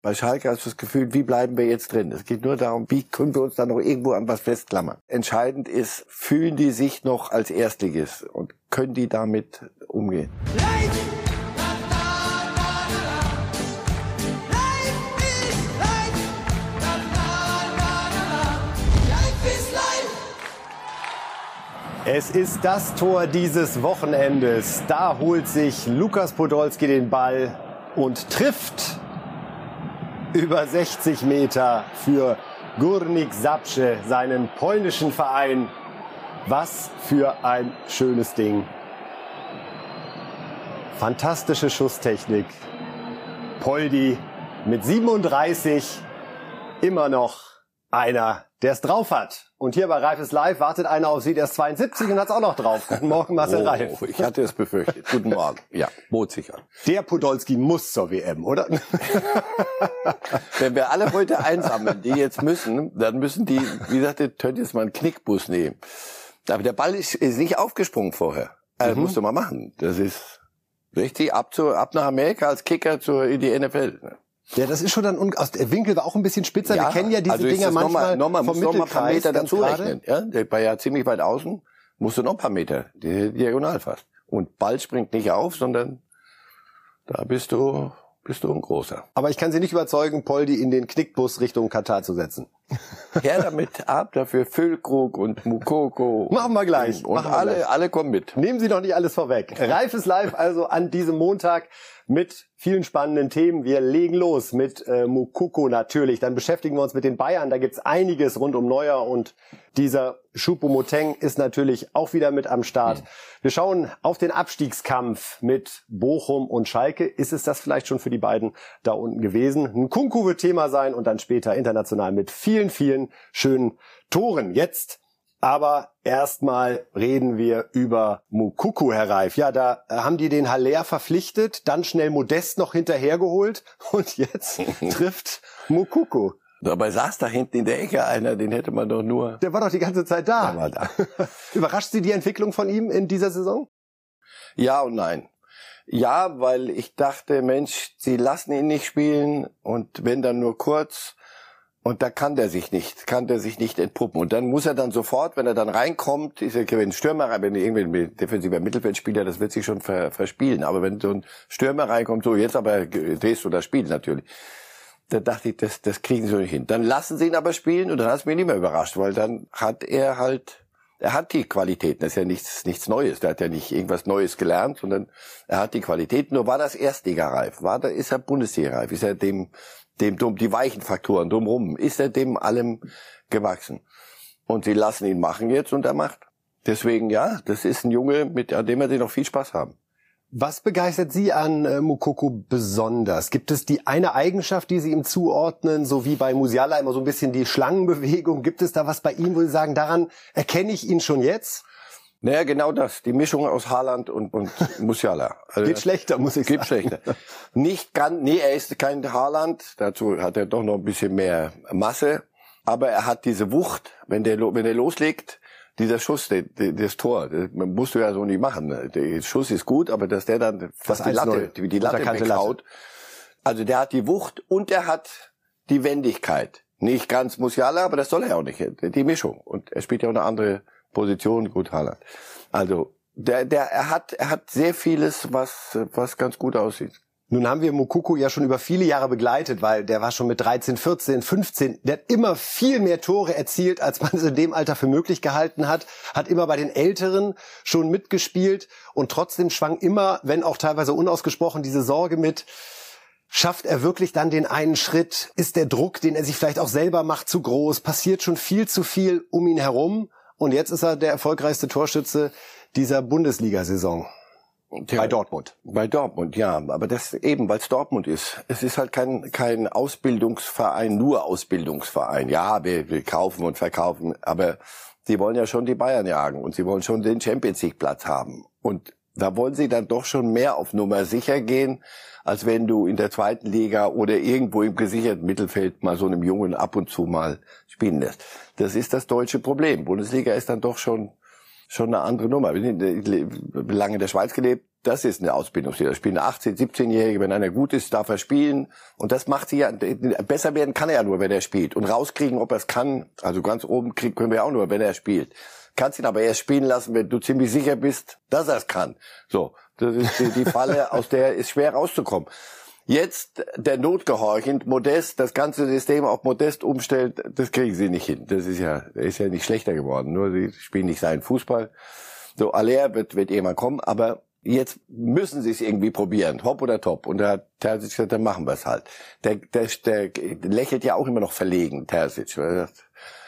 Bei Schalke hast du das Gefühl, wie bleiben wir jetzt drin? Es geht nur darum, wie können wir uns da noch irgendwo an was festklammern. Entscheidend ist, fühlen die sich noch als Erstliges und können die damit umgehen? Es ist das Tor dieses Wochenendes. Da holt sich Lukas Podolski den Ball und trifft über 60 Meter für Górnik Zabrze, seinen polnischen Verein. Was für ein schönes Ding. Fantastische Schusstechnik. Poldi mit 37 immer noch einer, der es drauf hat. Und hier bei Reifes Live wartet einer auf Sie, der ist 72 und hat es auch noch drauf. Guten Morgen, Marcel oh, Reif. Ich hatte es befürchtet. Guten Morgen. Ja, bot sich an. Der Podolski muss zur WM, oder? Wenn wir alle heute einsammeln, die jetzt müssen, dann müssen die, wie jetzt mal einen Knickbus nehmen. Aber der Ball ist, ist nicht aufgesprungen vorher. Das mhm. musst du mal machen. Das ist richtig ab, zu, ab nach Amerika als Kicker zur, in die NFL. Ja, das ist schon dann un aus der Winkel war auch ein bisschen spitzer. Ja, Wir kennen ja diese also Dinger manchmal noch mal, vom noch mal ein paar Meter dazu rechnen. Ja, der war ja ziemlich weit außen, musst du noch ein paar Meter diagonal fast. Und Ball springt nicht auf, sondern da bist du bist du ein großer. Aber ich kann Sie nicht überzeugen, Poldi in den Knickbus Richtung Katar zu setzen. Her damit ab, dafür Füllkrug und Mukoko. Machen wir gleich. Und, Machen alle, gleich. alle kommen mit. Nehmen Sie doch nicht alles vorweg. Reif ist live also an diesem Montag mit vielen spannenden Themen. Wir legen los mit äh, Mukoko natürlich. Dann beschäftigen wir uns mit den Bayern. Da gibt's einiges rund um Neuer und dieser Choupo-Moteng ist natürlich auch wieder mit am Start. Wir schauen auf den Abstiegskampf mit Bochum und Schalke. Ist es das vielleicht schon für die beiden da unten gewesen? Ein Kunku wird Thema sein und dann später international mit vielen, vielen schönen Toren. Jetzt aber erstmal reden wir über Mukuku, Herr Reif. Ja, da äh, haben die den Haller verpflichtet, dann schnell Modest noch hinterhergeholt und jetzt trifft Mukuku. Dabei saß da hinten in der Ecke einer, den hätte man doch nur. Der war doch die ganze Zeit da. Der war da. Überrascht Sie die Entwicklung von ihm in dieser Saison? Ja und nein. Ja, weil ich dachte, Mensch, sie lassen ihn nicht spielen und wenn dann nur kurz. Und da kann der sich nicht, kann der sich nicht entpuppen. Und dann muss er dann sofort, wenn er dann reinkommt, ist er, ein Stürmer, wenn irgendwie ein defensiver Mittelfeldspieler, das wird sich schon ver, verspielen. Aber wenn so ein Stürmer reinkommt, so jetzt aber drehst du das Spiel natürlich. Da dachte ich, das, das kriegen sie nicht hin. Dann lassen sie ihn aber spielen und dann hat es mich nicht mehr überrascht, weil dann hat er halt, er hat die Qualitäten. Das ist ja nichts, nichts Neues. Der hat ja nicht irgendwas Neues gelernt, sondern er hat die Qualitäten. Nur war das Erstligareif. War da, ist er Bundesliga-reif? Ist er dem, dem, die weichen Faktoren drumherum, ist er dem allem gewachsen. Und sie lassen ihn machen jetzt und er macht. Deswegen, ja, das ist ein Junge, mit dem wir noch viel Spaß haben. Was begeistert Sie an äh, Mukoko besonders? Gibt es die eine Eigenschaft, die Sie ihm zuordnen, so wie bei Musiala immer so ein bisschen die Schlangenbewegung? Gibt es da was bei ihm, wo Sie sagen, daran erkenne ich ihn schon jetzt? Naja, genau das. Die Mischung aus Haaland und, und Musiala. Also geht schlechter, muss ich sagen. Geht schlechter. Nicht ganz, nee, er ist kein Haaland. Dazu hat er doch noch ein bisschen mehr Masse. Aber er hat diese Wucht, wenn der, wenn er loslegt, dieser Schuss, der, der, das Tor, das musst du ja so nicht machen. Der Schuss ist gut, aber dass der dann fast die Latte, die, die Latte weghaut. Also der hat die Wucht und er hat die Wendigkeit. Nicht ganz Musiala, aber das soll er auch nicht. Die Mischung. Und er spielt ja auch eine andere Position, gut Haaland. Also der, der, er hat, er hat sehr vieles, was, was ganz gut aussieht. Nun haben wir Mukuku ja schon über viele Jahre begleitet, weil der war schon mit 13, 14, 15, der hat immer viel mehr Tore erzielt, als man es in dem Alter für möglich gehalten hat, hat immer bei den Älteren schon mitgespielt und trotzdem schwang immer, wenn auch teilweise unausgesprochen, diese Sorge mit, Schafft er wirklich dann den einen Schritt? Ist der Druck, den er sich vielleicht auch selber macht, zu groß? Passiert schon viel zu viel um ihn herum? Und jetzt ist er der erfolgreichste Torschütze dieser Bundesliga-Saison. Ja, bei Dortmund. Bei Dortmund, ja. Aber das eben, weil es Dortmund ist. Es ist halt kein, kein Ausbildungsverein, nur Ausbildungsverein. Ja, wir, wir kaufen und verkaufen, aber sie wollen ja schon die Bayern jagen und sie wollen schon den Champions League Platz haben. Und da wollen sie dann doch schon mehr auf Nummer sicher gehen, als wenn du in der zweiten Liga oder irgendwo im gesicherten Mittelfeld mal so einem Jungen ab und zu mal spielen lässt. Das ist das deutsche Problem. Bundesliga ist dann doch schon schon eine andere Nummer. Ich habe lange in der Schweiz gelebt. das ist eine Ausbildungslehre. Da spielen 18, 17-Jährige, wenn einer gut ist, darf er spielen. Und das macht sie ja, besser werden kann er ja nur, wenn er spielt. Und rauskriegen, ob er es kann, also ganz oben kriegen können wir auch nur, wenn er spielt. Kannst ihn aber erst spielen lassen, wenn du ziemlich sicher bist, dass er es kann. So, das ist die, die Falle, aus der ist schwer rauszukommen. Jetzt der Not gehorchend, Modest, das ganze System auf Modest umstellt, das kriegen sie nicht hin. Das ist ja, ist ja nicht schlechter geworden. Nur sie spielen nicht seinen Fußball. So, Aller wird, wird irgendwann kommen, aber jetzt müssen sie es irgendwie probieren, hopp oder top. Und da hat Terzic gesagt, dann machen wir es halt. Der, der, der lächelt ja auch immer noch verlegen, Terzic.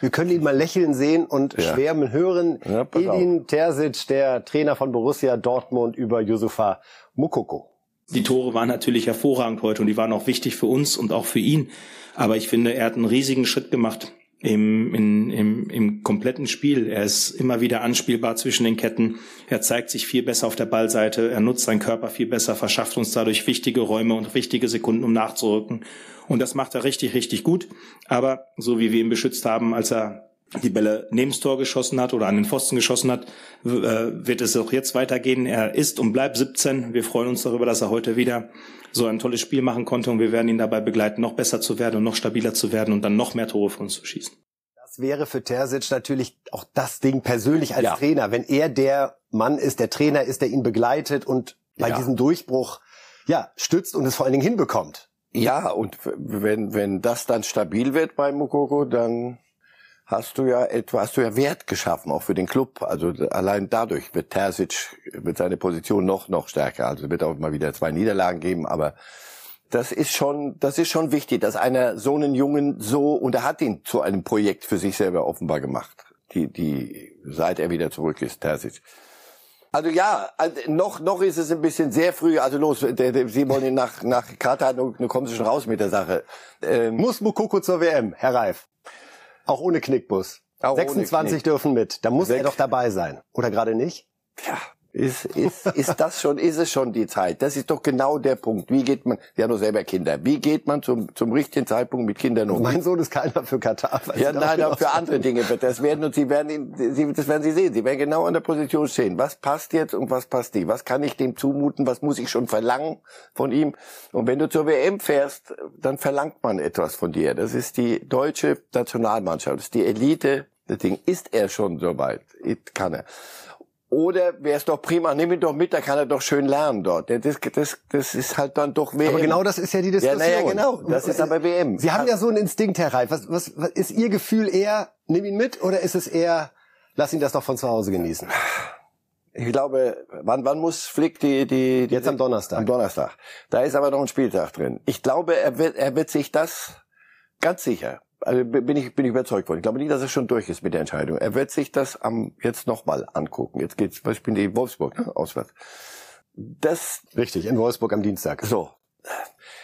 Wir können ihn mal lächeln sehen und ja. schwärmen hören. Ja, Edin auf. Terzic, der Trainer von Borussia Dortmund über Yusufa Mukoko. Die Tore waren natürlich hervorragend heute und die waren auch wichtig für uns und auch für ihn. Aber ich finde, er hat einen riesigen Schritt gemacht im, in, im, im kompletten Spiel. Er ist immer wieder anspielbar zwischen den Ketten. Er zeigt sich viel besser auf der Ballseite. Er nutzt seinen Körper viel besser, verschafft uns dadurch wichtige Räume und wichtige Sekunden, um nachzurücken. Und das macht er richtig, richtig gut. Aber so wie wir ihn beschützt haben, als er die Bälle neben das Tor geschossen hat oder an den Pfosten geschossen hat, äh, wird es auch jetzt weitergehen. Er ist und bleibt 17. Wir freuen uns darüber, dass er heute wieder so ein tolles Spiel machen konnte und wir werden ihn dabei begleiten, noch besser zu werden und noch stabiler zu werden und dann noch mehr Tore für uns zu schießen. Das wäre für Terzic natürlich auch das Ding persönlich als ja. Trainer, wenn er der Mann ist, der Trainer ist, der ihn begleitet und bei ja. diesem Durchbruch ja stützt und es vor allen Dingen hinbekommt. Ja, und wenn wenn das dann stabil wird bei Mukoko, dann hast du ja etwas, hast du ja Wert geschaffen, auch für den Club. Also allein dadurch wird Terzic, wird seine Position noch, noch stärker. Also wird auch mal wieder zwei Niederlagen geben, aber das ist schon, das ist schon wichtig, dass einer so einen Jungen so, und er hat ihn zu einem Projekt für sich selber offenbar gemacht. Die, die, seit er wieder zurück ist, Terzic. Also ja, also noch, noch ist es ein bisschen sehr früh. Also los, Sie wollen nach, nach Katar, nun kommen Sie schon raus mit der Sache. Ähm, Muss Mukoko zur WM, Herr Reif? Auch ohne Knickbus. Auch 26 ohne Knick. dürfen mit. Da muss er doch dabei sein. Oder gerade nicht? Ja, ist, ist, ist das schon, ist es schon die Zeit? Das ist doch genau der Punkt. Wie geht man, Sie haben doch selber Kinder, wie geht man zum, zum richtigen Zeitpunkt mit Kindern um? Mein Sohn ist keiner für Katar. Ja, nein, auch für andere Dinge. Das werden, und Sie werden, Sie, das werden Sie sehen. Sie werden genau an der Position stehen. Was passt jetzt und was passt nicht? Was kann ich dem zumuten? Was muss ich schon verlangen von ihm? Und wenn du zur WM fährst, dann verlangt man etwas von dir. Das ist die deutsche Nationalmannschaft. Das ist die Elite. Das Ding ist er schon soweit. Kann er. Oder wäre es doch prima, nimm ihn doch mit, da kann er doch schön lernen dort. Das, das, das ist halt dann doch WM. Aber genau das ist ja die Diskussion. Ja, naja, genau. Das ist aber WM. Sie haben ja so einen Instinkt, Herr Reif. Was, was, was ist Ihr Gefühl eher, nimm ihn mit, oder ist es eher, lass ihn das doch von zu Hause genießen? Ich glaube, wann, wann muss Flick die, die, die Jetzt am Donnerstag. Am Donnerstag. Da ist aber noch ein Spieltag drin. Ich glaube, er wird, er wird sich das ganz sicher also bin ich, bin ich überzeugt worden. Ich glaube nicht, dass er schon durch ist mit der Entscheidung. Er wird sich das am, jetzt nochmal angucken. Jetzt geht's, was spielen die Wolfsburg, ne? auswärts. Das. Richtig, in Wolfsburg am Dienstag. So.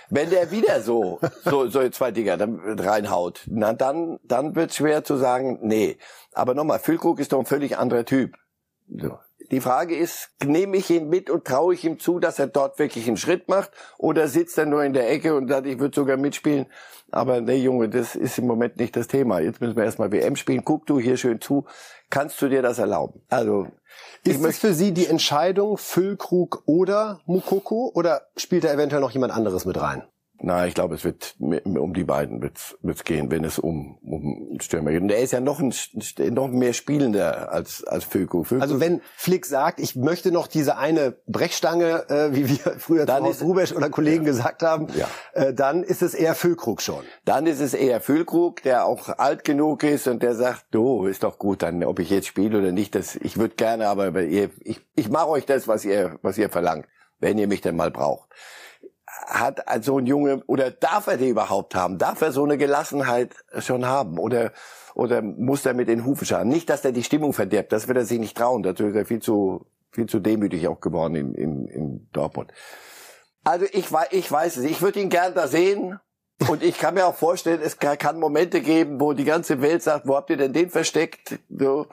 Wenn der wieder so, so, so zwei Dinger dann reinhaut, na dann, dann wird schwer zu sagen, nee. Aber nochmal, Füllkrug ist doch ein völlig anderer Typ. So. Die Frage ist, nehme ich ihn mit und traue ich ihm zu, dass er dort wirklich einen Schritt macht? Oder sitzt er nur in der Ecke und sagt, ich würde sogar mitspielen? Aber nee, Junge, das ist im Moment nicht das Thema. Jetzt müssen wir erstmal WM spielen. Guck du hier schön zu. Kannst du dir das erlauben? Also, ist es für Sie die Entscheidung Füllkrug oder Mukoko? Oder spielt da eventuell noch jemand anderes mit rein? Na, ich glaube, es wird um die beiden wird's, wird's gehen, wenn es um, um Stürmer geht. Und er ist ja noch ein, noch mehr Spielender als, als Füllkrug. Füllkrug. Also wenn Flick sagt, ich möchte noch diese eine Brechstange, äh, wie wir früher dann zu Rubesch oder Kollegen ja. gesagt haben, ja. äh, dann ist es eher Füllkrug schon. Dann ist es eher Füllkrug, der auch alt genug ist und der sagt, du, ist doch gut, dann, ob ich jetzt spiele oder nicht, das, ich würde gerne, aber ihr, ich, ich mache euch das, was ihr, was ihr verlangt, wenn ihr mich denn mal braucht hat so ein Junge oder darf er die überhaupt haben? Darf er so eine Gelassenheit schon haben oder oder muss er mit den Hufen schauen? Nicht, dass er die Stimmung verderbt, das wird er sich nicht trauen. Dazu ist er viel zu viel zu demütig auch geworden in, in, in Dortmund. Also ich, ich weiß es, ich würde ihn gern da sehen. Und ich kann mir auch vorstellen, es kann Momente geben, wo die ganze Welt sagt, wo habt ihr denn den versteckt? So.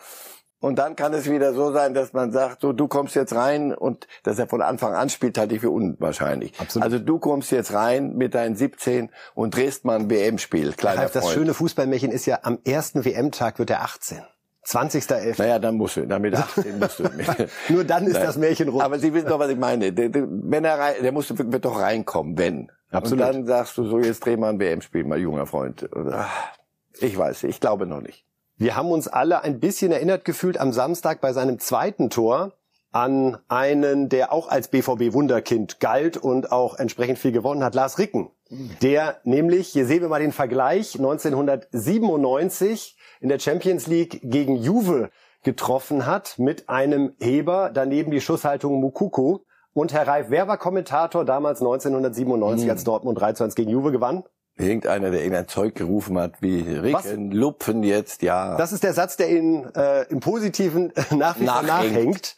Und dann kann es wieder so sein, dass man sagt, so du kommst jetzt rein und dass er von Anfang an spielt, halte ich für unwahrscheinlich. Absolut. Also du kommst jetzt rein mit deinen 17 und drehst mal ein WM-Spiel. Das, heißt, das schöne Fußballmärchen ist ja, am ersten WM-Tag wird er 18. 20.11. Naja, dann musst du, damit 18 musst du. Nur dann ist das Märchen rund. Aber Sie wissen doch, was ich meine. Der, der, wenn er rein, der muss wird doch reinkommen, wenn. Absolut. Und dann sagst du so, jetzt dreh mal ein WM-Spiel, mal junger Freund. Ich weiß, ich glaube noch nicht. Wir haben uns alle ein bisschen erinnert gefühlt am Samstag bei seinem zweiten Tor an einen, der auch als BVB-Wunderkind galt und auch entsprechend viel gewonnen hat, Lars Ricken. Der nämlich, hier sehen wir mal den Vergleich, 1997 in der Champions League gegen Juve getroffen hat mit einem Heber, daneben die Schusshaltung Mukuku. Und Herr Reif, wer war Kommentator damals 1997, hm. als Dortmund 3 zu 1 gegen Juve gewann? Irgendeiner, der irgendein Zeug gerufen hat, wie Ricken? Lupfen jetzt, ja. Das ist der Satz, der Ihnen äh, im Positiven nach wie vor nachhängt.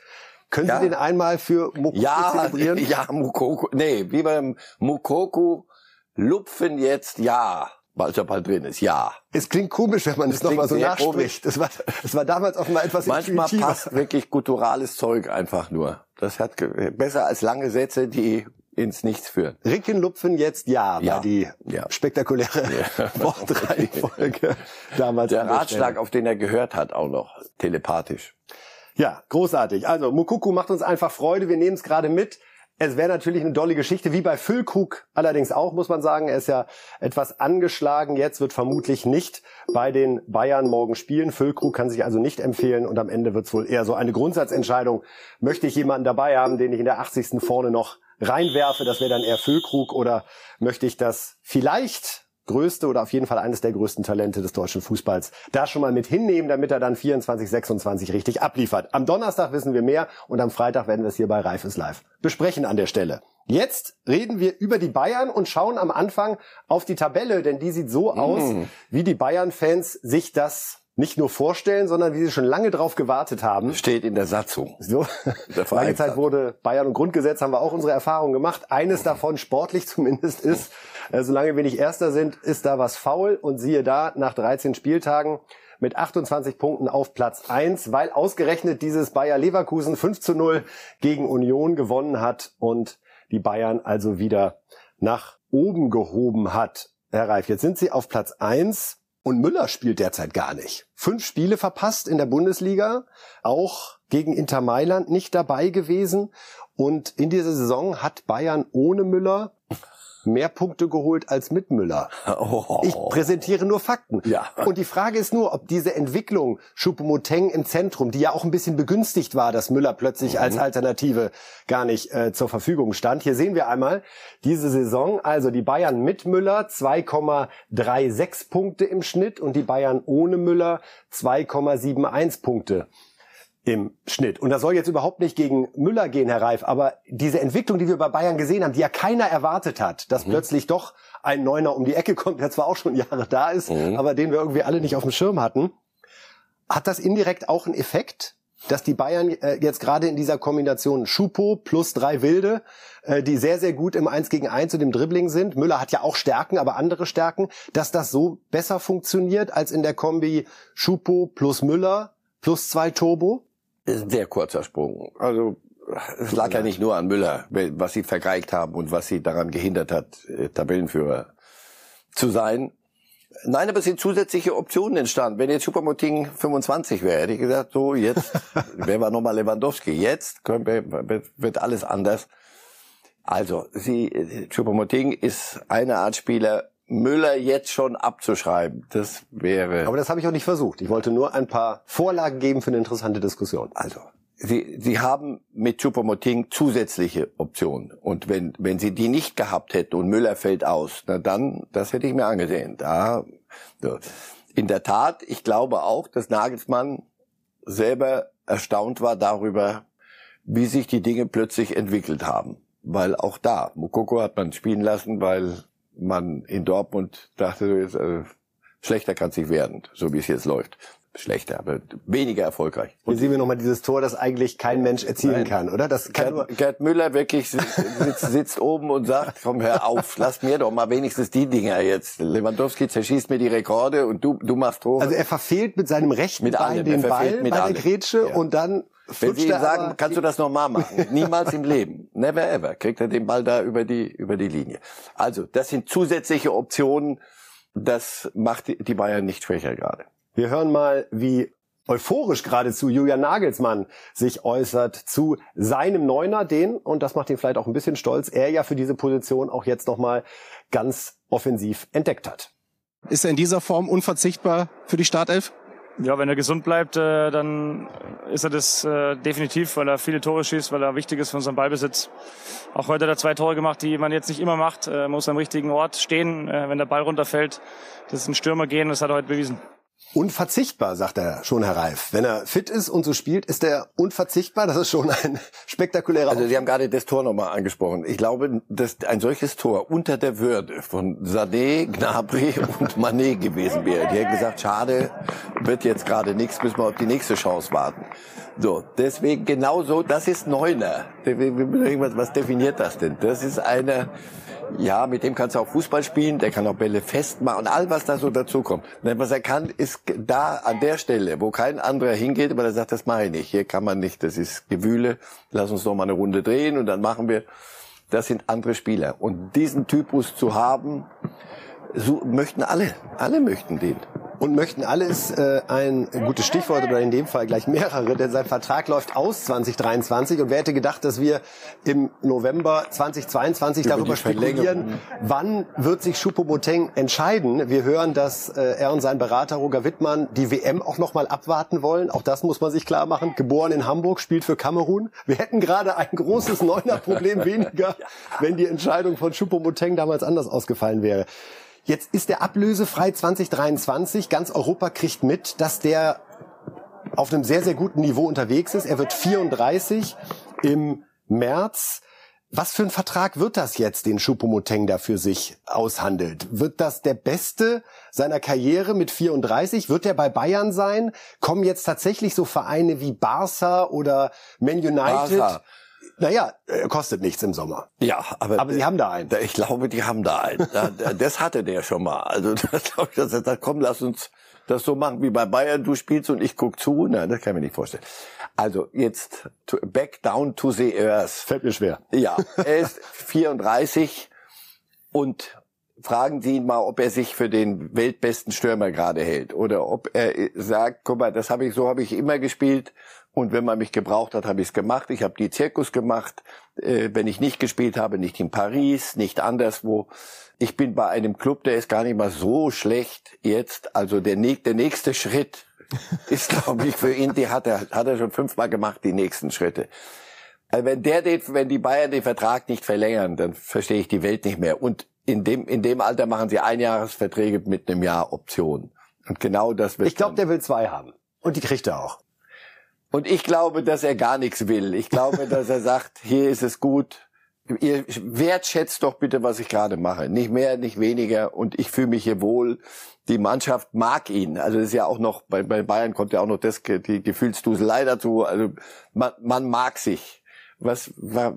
Können ja. Sie den einmal für Mukoko ja, zelebrieren? Ja, Mukoko, nee, wie beim Mukoko, Lupfen jetzt, ja. Weil es ja bald drin ist, ja. Es klingt komisch, wenn man es nochmal so nachspricht. Es war, es war damals auch mal etwas Manchmal passt wirklich gutturales Zeug einfach nur. Das hat besser als lange Sätze, die ins Nichts führen. Rickenlupfen jetzt ja, ja. war die ja. spektakuläre ja. Wortreihenfolge damals. Der Ratschlag, auf den er gehört hat, auch noch telepathisch. Ja, großartig. Also Mukuku macht uns einfach Freude. Wir nehmen es gerade mit. Es wäre natürlich eine dolle Geschichte, wie bei Füllkrug allerdings auch, muss man sagen. Er ist ja etwas angeschlagen jetzt, wird vermutlich nicht bei den Bayern morgen spielen. Füllkrug kann sich also nicht empfehlen und am Ende wird es wohl eher so eine Grundsatzentscheidung. Möchte ich jemanden dabei haben, den ich in der 80. vorne noch reinwerfe, das wäre dann eher Füllkrug oder möchte ich das vielleicht größte oder auf jeden Fall eines der größten Talente des deutschen Fußballs da schon mal mit hinnehmen, damit er dann 24, 26 richtig abliefert. Am Donnerstag wissen wir mehr und am Freitag werden wir es hier bei Reif ist live besprechen an der Stelle. Jetzt reden wir über die Bayern und schauen am Anfang auf die Tabelle, denn die sieht so aus, mm. wie die Bayern-Fans sich das nicht nur vorstellen, sondern wie sie schon lange drauf gewartet haben. Steht in der Satzung. So. Der lange Zeit wurde Bayern und Grundgesetz, haben wir auch unsere Erfahrungen gemacht. Eines davon, sportlich zumindest, ist, äh, solange wir nicht Erster sind, ist da was faul. Und siehe da, nach 13 Spieltagen mit 28 Punkten auf Platz 1, weil ausgerechnet dieses Bayer Leverkusen 5 zu 0 gegen Union gewonnen hat und die Bayern also wieder nach oben gehoben hat. Herr Reif, jetzt sind sie auf Platz 1 und Müller spielt derzeit gar nicht. Fünf Spiele verpasst in der Bundesliga, auch gegen Inter Mailand nicht dabei gewesen. Und in dieser Saison hat Bayern ohne Müller mehr Punkte geholt als mit Müller. Oh. Ich präsentiere nur Fakten. Ja. Und die Frage ist nur, ob diese Entwicklung Schupomoteng im Zentrum, die ja auch ein bisschen begünstigt war, dass Müller plötzlich mhm. als Alternative gar nicht äh, zur Verfügung stand. Hier sehen wir einmal diese Saison, also die Bayern mit Müller 2,36 Punkte im Schnitt und die Bayern ohne Müller 2,71 Punkte im Schnitt. Und das soll jetzt überhaupt nicht gegen Müller gehen, Herr Reif, aber diese Entwicklung, die wir bei Bayern gesehen haben, die ja keiner erwartet hat, dass mhm. plötzlich doch ein Neuner um die Ecke kommt, der zwar auch schon Jahre da ist, mhm. aber den wir irgendwie alle nicht auf dem Schirm hatten, hat das indirekt auch einen Effekt, dass die Bayern äh, jetzt gerade in dieser Kombination Schupo plus drei Wilde, äh, die sehr, sehr gut im Eins gegen Eins und im Dribbling sind. Müller hat ja auch Stärken, aber andere Stärken, dass das so besser funktioniert als in der Kombi Schupo plus Müller plus zwei Turbo? Ist ein sehr kurzer Sprung. Also es lag ja nicht nur an Müller, was sie vergeigt haben und was sie daran gehindert hat, äh, Tabellenführer zu sein. Nein, aber es sind zusätzliche Optionen entstanden. Wenn jetzt Supermoting 25 wäre, hätte ich gesagt, so jetzt wären wir nochmal Lewandowski. Jetzt wir, wird alles anders. Also, sie, Supermoting ist eine Art Spieler, Müller jetzt schon abzuschreiben, das wäre. Aber das habe ich auch nicht versucht. Ich wollte nur ein paar Vorlagen geben für eine interessante Diskussion. Also, Sie, Sie haben mit Choupo-Moting zusätzliche Optionen. Und wenn, wenn Sie die nicht gehabt hätten und Müller fällt aus, na dann, das hätte ich mir angesehen. Da, so. In der Tat, ich glaube auch, dass Nagelsmann selber erstaunt war darüber, wie sich die Dinge plötzlich entwickelt haben. Weil auch da, Mukoko hat man spielen lassen, weil man in Dortmund dachte, äh, schlechter kann es nicht werden, so wie es jetzt läuft. Schlechter, aber weniger erfolgreich. Und sehen wir nochmal dieses Tor, das eigentlich kein Mensch erzielen Nein. kann, oder? Das kann Gerd, nur Gerd Müller wirklich sitzt, sitzt oben und sagt, komm, hör auf, lass mir doch mal wenigstens die Dinger jetzt. Lewandowski zerschießt mir die Rekorde und du, du machst Tore. Also er verfehlt mit seinem rechten mit Bein allem, den Ball mit bei der Grätsche ja. und dann wenn Sie ihm sagen, kannst du das nochmal machen? Niemals im Leben. Never ever. Kriegt er den Ball da über die, über die Linie. Also, das sind zusätzliche Optionen. Das macht die Bayern nicht schwächer gerade. Wir hören mal, wie euphorisch geradezu Julian Nagelsmann sich äußert zu seinem Neuner, den, und das macht ihn vielleicht auch ein bisschen stolz, er ja für diese Position auch jetzt nochmal ganz offensiv entdeckt hat. Ist er in dieser Form unverzichtbar für die Startelf? Ja, wenn er gesund bleibt, äh, dann ist er das äh, definitiv, weil er viele Tore schießt, weil er wichtig ist für unseren Ballbesitz. Auch heute hat er zwei Tore gemacht, die man jetzt nicht immer macht. Er muss am richtigen Ort stehen, äh, wenn der Ball runterfällt. Das ist ein Stürmer gehen, das hat er heute bewiesen. Unverzichtbar, sagt er schon, Herr Reif. Wenn er fit ist und so spielt, ist er unverzichtbar. Das ist schon ein spektakulärer. Also Sie haben gerade das Tor nochmal angesprochen. Ich glaube, dass ein solches Tor unter der Würde von Sané, Gnabry und Manet gewesen wäre. Die hätten gesagt, schade, wird jetzt gerade nichts, müssen wir auf die nächste Chance warten. So, deswegen genauso, das ist Neuner. Was definiert das denn? Das ist einer, ja, mit dem kannst du auch Fußball spielen, der kann auch Bälle festmachen und all was da so dazukommt. Was er kann, ist da an der Stelle, wo kein anderer hingeht, aber er sagt, das mache ich nicht. Hier kann man nicht, das ist Gewühle. Lass uns noch mal eine Runde drehen und dann machen wir. Das sind andere Spieler. Und diesen Typus zu haben, so möchten alle. Alle möchten den und möchten alles äh, ein gutes Stichwort oder in dem Fall gleich mehrere, denn sein Vertrag läuft aus 2023 und wer hätte gedacht, dass wir im November 2022 Über darüber spekulieren, wann wird sich Choupo-Moteng entscheiden. Wir hören, dass äh, er und sein Berater Roger Wittmann die WM auch noch mal abwarten wollen. Auch das muss man sich klar machen. Geboren in Hamburg, spielt für Kamerun. Wir hätten gerade ein großes Neuner-Problem weniger, wenn die Entscheidung von Choupo-Moteng damals anders ausgefallen wäre. Jetzt ist der ablösefrei 2023. Ganz Europa kriegt mit, dass der auf einem sehr, sehr guten Niveau unterwegs ist. Er wird 34 im März. Was für ein Vertrag wird das jetzt, den Choupo-Moteng da für sich aushandelt? Wird das der beste seiner Karriere mit 34? Wird er bei Bayern sein? Kommen jetzt tatsächlich so Vereine wie Barca oder Man United? Barca. Naja, äh, kostet nichts im Sommer. Ja, aber, aber Sie haben da einen. Ich glaube, die haben da einen. das hatte der schon mal. Also das glaube ich, dass er sagt, komm, lass uns das so machen wie bei Bayern. Du spielst und ich guck zu. Na, das kann ich mir nicht vorstellen. Also jetzt to, back down to the earth. Fällt mir schwer. Ja, er ist 34 und fragen Sie ihn mal, ob er sich für den weltbesten Stürmer gerade hält oder ob er sagt, guck mal, das habe ich so habe ich immer gespielt und wenn man mich gebraucht hat, habe ich es gemacht. Ich habe die Zirkus gemacht. Äh, wenn ich nicht gespielt habe, nicht in Paris, nicht anderswo. Ich bin bei einem Club, der ist gar nicht mal so schlecht jetzt. Also der, der nächste Schritt ist, glaube ich, für ihn, die hat er, hat er schon fünfmal gemacht, die nächsten Schritte. Also wenn der den, wenn die Bayern den Vertrag nicht verlängern, dann verstehe ich die Welt nicht mehr. Und in dem, in dem Alter machen sie Einjahresverträge mit einem Jahr Option. Und genau das wird. Ich glaube, der will zwei haben. Und die kriegt er auch. Und ich glaube, dass er gar nichts will. Ich glaube, dass er sagt, hier ist es gut. Ihr wertschätzt doch bitte, was ich gerade mache. Nicht mehr, nicht weniger. Und ich fühle mich hier wohl. Die Mannschaft mag ihn. Also das ist ja auch noch, bei, bei Bayern kommt ja auch noch das, die Gefühlsduselei dazu. Also man, man mag sich. Was, was,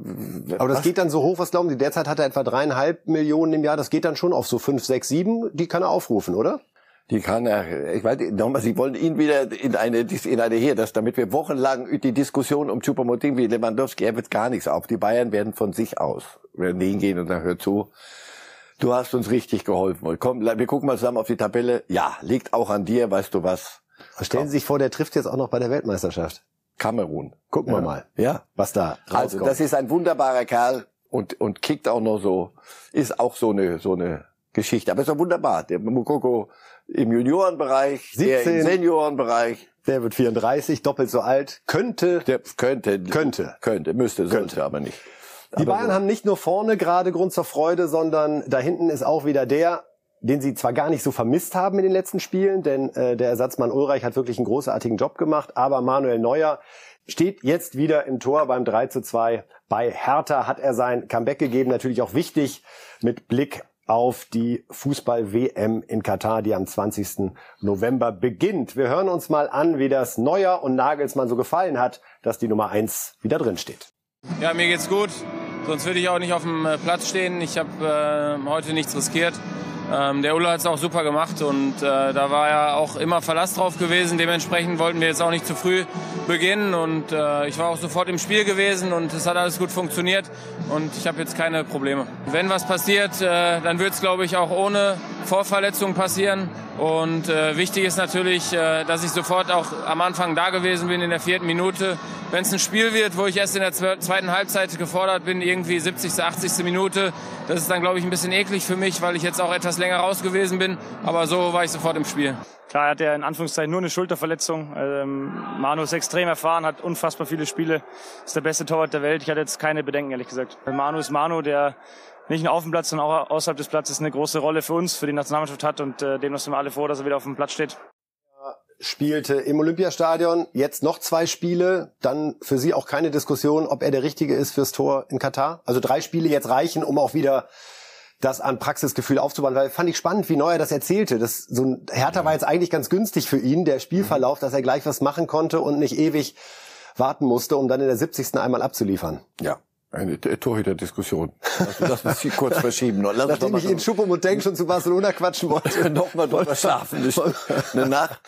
Aber das geht dann so hoch, was glauben Sie? Derzeit hat er etwa dreieinhalb Millionen im Jahr. Das geht dann schon auf so fünf, sechs, sieben. Die kann er aufrufen, oder? Die kann er, ich weiß nochmal, Sie wollen ihn wieder in eine, in eine hier, dass damit wir wochenlang die Diskussion um Chupomoting wie Lewandowski, er wird gar nichts auf. Die Bayern werden von sich aus, werden hingehen und sagen, hör zu, du hast uns richtig geholfen. Komm, wir gucken mal zusammen auf die Tabelle. Ja, liegt auch an dir, weißt du was. Stellen Sie sich vor, der trifft jetzt auch noch bei der Weltmeisterschaft. Kamerun. Gucken ja. wir mal, ja, was da rauskommt. Also, das ist ein wunderbarer Kerl und, und kickt auch noch so, ist auch so eine, so eine Geschichte. Aber ist doch wunderbar. Der Mukoko im Juniorenbereich, 17, der im Seniorenbereich. Der wird 34, doppelt so alt. Könnte. Der könnte. Könnte. Könnte, müsste, sollte könnte. aber nicht. Die aber Bayern so. haben nicht nur vorne gerade Grund zur Freude, sondern da hinten ist auch wieder der, den sie zwar gar nicht so vermisst haben in den letzten Spielen, denn äh, der Ersatzmann Ulreich hat wirklich einen großartigen Job gemacht, aber Manuel Neuer steht jetzt wieder im Tor beim 3 zu 2. Bei Hertha hat er sein Comeback gegeben, natürlich auch wichtig mit Blick auf die Fußball-WM in Katar, die am 20. November beginnt. Wir hören uns mal an, wie das Neuer und Nagelsmann so gefallen hat, dass die Nummer 1 wieder drin steht. Ja, mir geht's gut. Sonst würde ich auch nicht auf dem äh, Platz stehen. Ich habe äh, heute nichts riskiert. Ähm, der Ulla hat es auch super gemacht und äh, da war ja auch immer Verlass drauf gewesen. Dementsprechend wollten wir jetzt auch nicht zu früh beginnen und äh, ich war auch sofort im Spiel gewesen und es hat alles gut funktioniert und ich habe jetzt keine Probleme. Wenn was passiert, äh, dann wird es glaube ich auch ohne Vorverletzungen passieren. Und äh, wichtig ist natürlich, äh, dass ich sofort auch am Anfang da gewesen bin in der vierten Minute. Wenn es ein Spiel wird, wo ich erst in der zweiten Halbzeit gefordert bin, irgendwie 70., 80. Minute, das ist dann, glaube ich, ein bisschen eklig für mich, weil ich jetzt auch etwas länger raus gewesen bin. Aber so war ich sofort im Spiel. Klar, er hat ja in Anführungszeichen nur eine Schulterverletzung. Ähm, Manu ist extrem erfahren, hat unfassbar viele Spiele, ist der beste Torwart der Welt. Ich hatte jetzt keine Bedenken, ehrlich gesagt. Manu ist Manu, der nicht nur auf dem Platz, sondern auch außerhalb des Platzes eine große Rolle für uns, für die Nationalmannschaft hat und äh, dem sind wir alle froh, dass er wieder auf dem Platz steht. Spielte im Olympiastadion, jetzt noch zwei Spiele, dann für Sie auch keine Diskussion, ob er der Richtige ist fürs Tor in Katar. Also drei Spiele jetzt reichen, um auch wieder das an Praxisgefühl aufzubauen, weil fand ich spannend, wie Neuer das erzählte. Das so ein Hertha war jetzt eigentlich ganz günstig für ihn, der Spielverlauf, dass er gleich was machen konnte und nicht ewig warten musste, um dann in der 70. einmal abzuliefern. Ja, eine Torhüter-Diskussion. Also das muss ich kurz verschieben. Lass Nachdem ich in Schupomoteng schon zu Barcelona quatschen wollte. Nochmal drüber schlafen. Eine Nacht.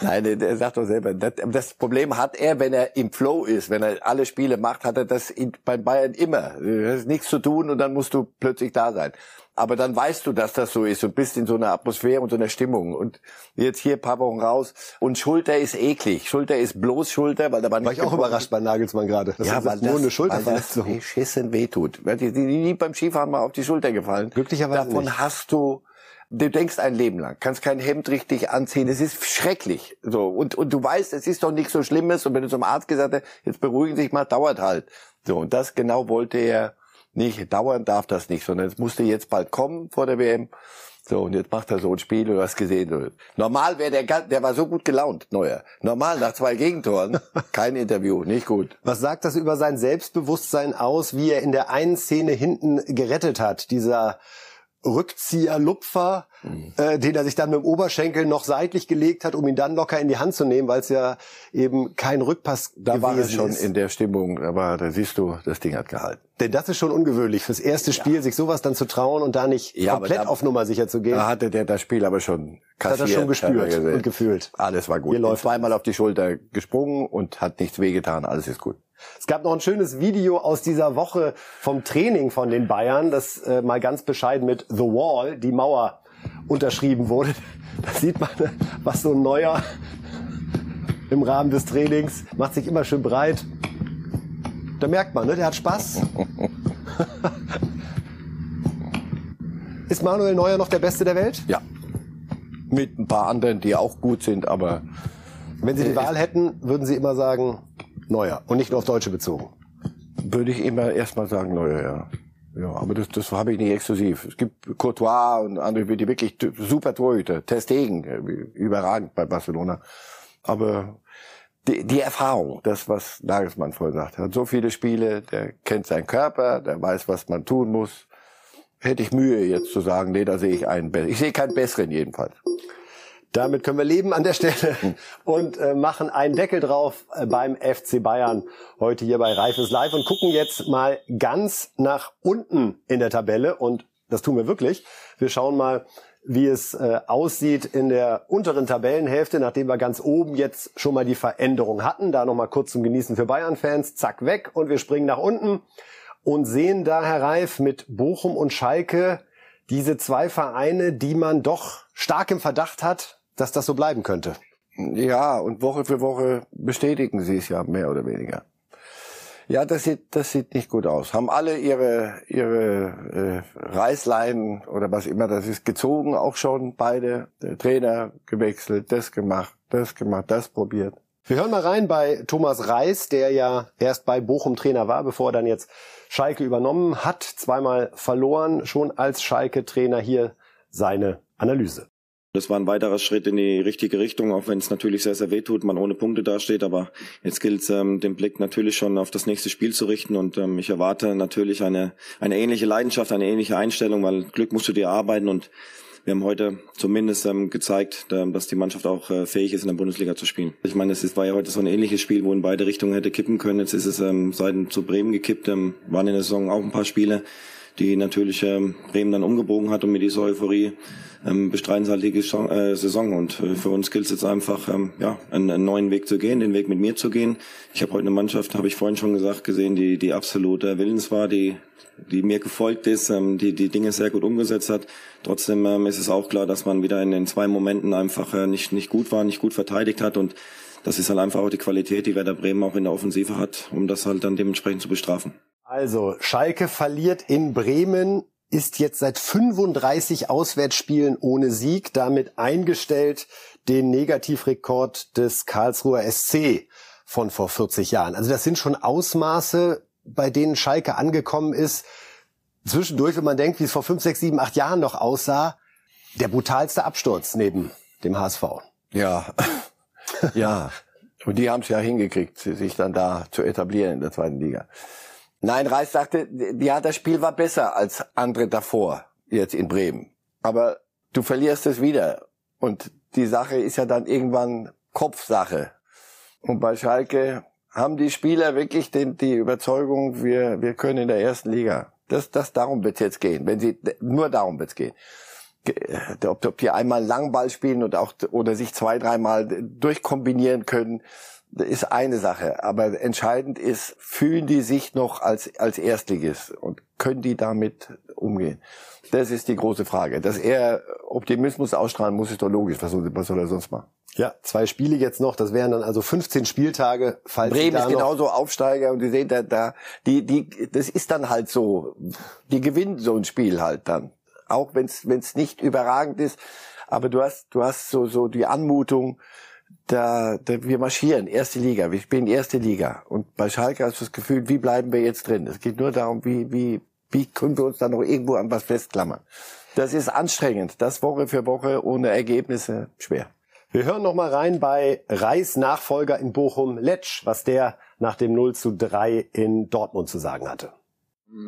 Nein, der sagt doch selber. Das Problem hat er, wenn er im Flow ist, wenn er alle Spiele macht, hat er das bei Bayern immer. Du hast nichts zu tun und dann musst du plötzlich da sein aber dann weißt du, dass das so ist und bist in so einer Atmosphäre und so einer Stimmung. Und jetzt hier ein paar Wochen raus. Und Schulter ist eklig. Schulter ist bloß Schulter, weil da war. War ich auch überrascht bei Nagelsmann gerade. Ja, weil nur das, eine Schulterverletzung. Weil das beschissen wehtut. Die, die, die beim Skifahren mal auf die Schulter gefallen. Glücklicherweise Davon nicht. hast du du denkst ein Leben lang, kannst kein Hemd richtig anziehen, es ist schrecklich. So und und du weißt, es ist doch nichts so Schlimmes und wenn du zum Arzt gesagt hast, jetzt beruhigen sich mal, dauert halt. So und das genau wollte er nicht, dauern darf das nicht, sondern es musste jetzt bald kommen vor der WM. So, und jetzt macht er so ein Spiel, du hast gesehen. Normal wäre der, der war so gut gelaunt, Neuer. Normal nach zwei Gegentoren, kein Interview, nicht gut. Was sagt das über sein Selbstbewusstsein aus, wie er in der einen Szene hinten gerettet hat? Dieser Rückzieher-Lupfer, mhm. äh, den er sich dann mit dem Oberschenkel noch seitlich gelegt hat, um ihn dann locker in die Hand zu nehmen, weil es ja eben kein Rückpass da gewesen war er schon ist. in der Stimmung, aber da siehst du, das Ding hat gehalten. Denn das ist schon ungewöhnlich, fürs erste Spiel ja. sich sowas dann zu trauen und da nicht ja, komplett da, auf Nummer sicher zu gehen. Da hatte der das Spiel aber schon kassiert. Hat er schon gespürt und gefühlt. Alles war gut. Hier läuft zweimal auf die Schulter gesprungen und hat nichts wehgetan, alles ist gut. Es gab noch ein schönes Video aus dieser Woche vom Training von den Bayern, das äh, mal ganz bescheiden mit The Wall, die Mauer, unterschrieben wurde. Da sieht man, was so ein neuer im Rahmen des Trainings macht sich immer schön breit. Da merkt man, ne, der hat Spaß. Ist Manuel Neuer noch der Beste der Welt? Ja. Mit ein paar anderen, die auch gut sind, aber wenn Sie die Wahl hätten, würden Sie immer sagen, Neuer und nicht nur auf Deutsche bezogen. Würde ich immer erstmal sagen Neuer, ja. Ja, aber das, das habe ich nicht exklusiv. Es gibt Courtois und andere, die wirklich super Torhüter. Testegen, äh, überragend bei Barcelona. Aber die, die Erfahrung, das, was Nagelsmann vorhin sagt, hat so viele Spiele, der kennt seinen Körper, der weiß, was man tun muss. Hätte ich Mühe jetzt zu sagen, nee, da sehe ich einen besseren. Ich sehe keinen besseren jedenfalls. Damit können wir leben an der Stelle und äh, machen einen Deckel drauf äh, beim FC Bayern heute hier bei Reifes Live und gucken jetzt mal ganz nach unten in der Tabelle und das tun wir wirklich. Wir schauen mal, wie es äh, aussieht in der unteren Tabellenhälfte, nachdem wir ganz oben jetzt schon mal die Veränderung hatten. Da nochmal kurz zum Genießen für Bayern-Fans. Zack, weg und wir springen nach unten und sehen da, Herr Reif, mit Bochum und Schalke diese zwei Vereine, die man doch stark im Verdacht hat, dass das so bleiben könnte. Ja, und Woche für Woche bestätigen sie es ja mehr oder weniger. Ja, das sieht, das sieht nicht gut aus. Haben alle ihre, ihre äh, Reißleinen oder was immer das ist gezogen, auch schon beide. Der Trainer gewechselt, das gemacht, das gemacht, das probiert. Wir hören mal rein bei Thomas Reis, der ja erst bei Bochum Trainer war, bevor er dann jetzt Schalke übernommen hat. Zweimal verloren, schon als Schalke Trainer hier seine Analyse. Das war ein weiterer Schritt in die richtige Richtung, auch wenn es natürlich sehr, sehr weh tut, man ohne Punkte dasteht. Aber jetzt gilt es, ähm, den Blick natürlich schon auf das nächste Spiel zu richten. Und ähm, ich erwarte natürlich eine, eine ähnliche Leidenschaft, eine ähnliche Einstellung, weil Glück musst du dir arbeiten. Und wir haben heute zumindest ähm, gezeigt, ähm, dass die Mannschaft auch äh, fähig ist, in der Bundesliga zu spielen. Ich meine, es war ja heute so ein ähnliches Spiel, wo in beide Richtungen hätte kippen können. Jetzt ist es ähm, seitens zu Bremen gekippt. Ähm, waren in der Saison auch ein paar Spiele die natürlich ähm, Bremen dann umgebogen hat und mit dieser Euphorie ähm, bestreiten sie halt die äh, Saison. Und äh, für uns gilt es jetzt einfach, ähm, ja, einen, einen, neuen Weg zu gehen, den Weg mit mir zu gehen. Ich habe heute eine Mannschaft, habe ich vorhin schon gesagt, gesehen, die, die absolut äh, willens war, die, die mir gefolgt ist, ähm, die die Dinge sehr gut umgesetzt hat. Trotzdem ähm, ist es auch klar, dass man wieder in den zwei Momenten einfach äh, nicht, nicht gut war, nicht gut verteidigt hat und das ist halt einfach auch die Qualität, die Werder Bremen auch in der Offensive hat, um das halt dann dementsprechend zu bestrafen. Also, Schalke verliert in Bremen ist jetzt seit 35 Auswärtsspielen ohne Sieg, damit eingestellt den Negativrekord des Karlsruher SC von vor 40 Jahren. Also das sind schon Ausmaße, bei denen Schalke angekommen ist. Zwischendurch, wenn man denkt, wie es vor 5, 6, 7, 8 Jahren noch aussah, der brutalste Absturz neben dem HSV. Ja, ja. Und die haben es ja hingekriegt, sich dann da zu etablieren in der zweiten Liga. Nein, Reis sagte, ja, das Spiel war besser als andere davor, jetzt in Bremen. Aber du verlierst es wieder. Und die Sache ist ja dann irgendwann Kopfsache. Und bei Schalke haben die Spieler wirklich den, die Überzeugung, wir, wir können in der ersten Liga. Das, das, darum wird jetzt gehen. Wenn sie, nur darum wird's gehen. Ob, ob die einmal Langball spielen und auch, oder sich zwei, dreimal durchkombinieren können, ist eine Sache, aber entscheidend ist, fühlen die sich noch als, als Erstligist und können die damit umgehen? Das ist die große Frage. Dass er Optimismus ausstrahlen muss, ist doch logisch. Was soll, was soll er sonst machen? Ja, zwei Spiele jetzt noch. Das wären dann also 15 Spieltage. Falls Bremen ist genauso Aufsteiger und die sehen da, da, die, die, das ist dann halt so. Die gewinnen so ein Spiel halt dann. Auch wenn es nicht überragend ist. Aber du hast, du hast so, so die Anmutung, da, da wir marschieren, erste Liga, wir spielen erste Liga. Und bei Schalke hast du das Gefühl, wie bleiben wir jetzt drin? Es geht nur darum, wie, wie, wie können wir uns da noch irgendwo an was festklammern. Das ist anstrengend, das Woche für Woche ohne Ergebnisse schwer. Wir hören noch mal rein bei Reis Nachfolger in Bochum Letsch, was der nach dem 0 zu 3 in Dortmund zu sagen hatte.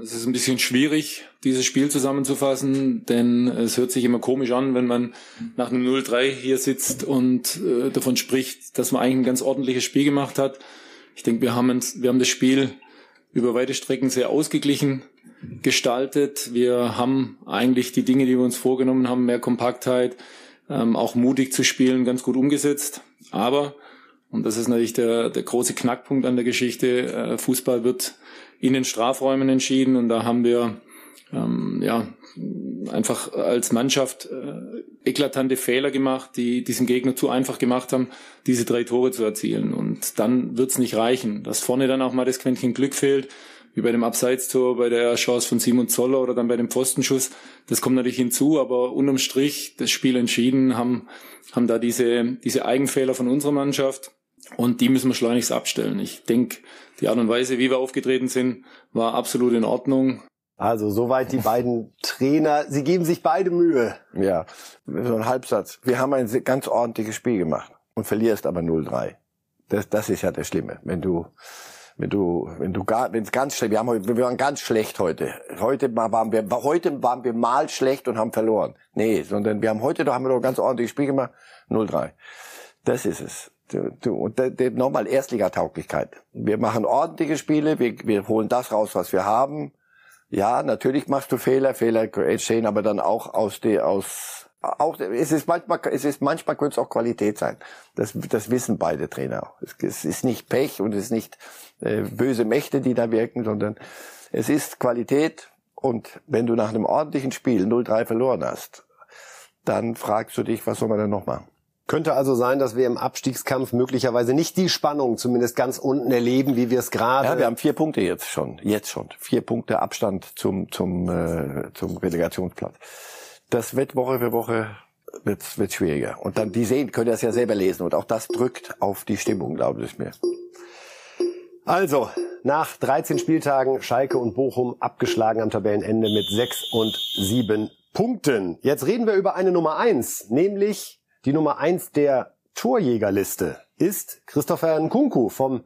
Es ist ein bisschen schwierig, dieses Spiel zusammenzufassen, denn es hört sich immer komisch an, wenn man nach einem 0-3 hier sitzt und äh, davon spricht, dass man eigentlich ein ganz ordentliches Spiel gemacht hat. Ich denke, wir haben, wir haben das Spiel über weite Strecken sehr ausgeglichen gestaltet. Wir haben eigentlich die Dinge, die wir uns vorgenommen haben, mehr Kompaktheit, ähm, auch mutig zu spielen, ganz gut umgesetzt. Aber, und das ist natürlich der, der große Knackpunkt an der Geschichte, äh, Fußball wird in den Strafräumen entschieden und da haben wir ähm, ja einfach als Mannschaft äh, eklatante Fehler gemacht, die diesen Gegner zu einfach gemacht haben, diese drei Tore zu erzielen. Und dann wird's nicht reichen, dass vorne dann auch mal das Quäntchen Glück fehlt, wie bei dem Abseitstor, bei der Chance von Simon Zoller oder dann bei dem Pfostenschuss. Das kommt natürlich hinzu, aber unterm Strich das Spiel entschieden, haben, haben da diese, diese Eigenfehler von unserer Mannschaft. Und die müssen wir schleunigst abstellen. Ich denke, die Art und Weise, wie wir aufgetreten sind, war absolut in Ordnung. Also soweit die beiden Trainer. Sie geben sich beide Mühe. Ja, so ein Halbsatz. Wir haben ein ganz ordentliches Spiel gemacht und verlierst aber 0-3. Das, das ist ja das Schlimme. Wenn du, wenn du, wenn du gar, wenn es ganz schlecht, wir haben heute, wir waren ganz schlecht heute. Heute waren wir, heute waren wir mal schlecht und haben verloren. Nee, sondern wir haben heute, da haben wir doch ein ganz ordentliches Spiel gemacht. 0-3. Das ist es. Und nochmal Erstligatauglichkeit. Wir machen ordentliche Spiele, wir, wir holen das raus, was wir haben. Ja, natürlich machst du Fehler, Fehler entstehen aber dann auch aus der, aus, auch, es ist manchmal, es ist manchmal könnte es auch Qualität sein. Das, das wissen beide Trainer. Es, es ist nicht Pech und es ist nicht äh, böse Mächte, die da wirken, sondern es ist Qualität. Und wenn du nach einem ordentlichen Spiel 0-3 verloren hast, dann fragst du dich, was soll man denn noch machen? Könnte also sein, dass wir im Abstiegskampf möglicherweise nicht die Spannung zumindest ganz unten erleben, wie wir es gerade. Ja, wir haben vier Punkte jetzt schon, jetzt schon vier Punkte Abstand zum zum äh, zum Relegationsplatz. Das wird Woche für Woche wird wird schwieriger. Und dann die sehen können das ja selber lesen und auch das drückt auf die Stimmung, glaube ich mir. Also nach 13 Spieltagen Schalke und Bochum abgeschlagen am Tabellenende mit sechs und sieben Punkten. Jetzt reden wir über eine Nummer eins, nämlich die Nummer eins der Torjägerliste ist Christopher Nkunku vom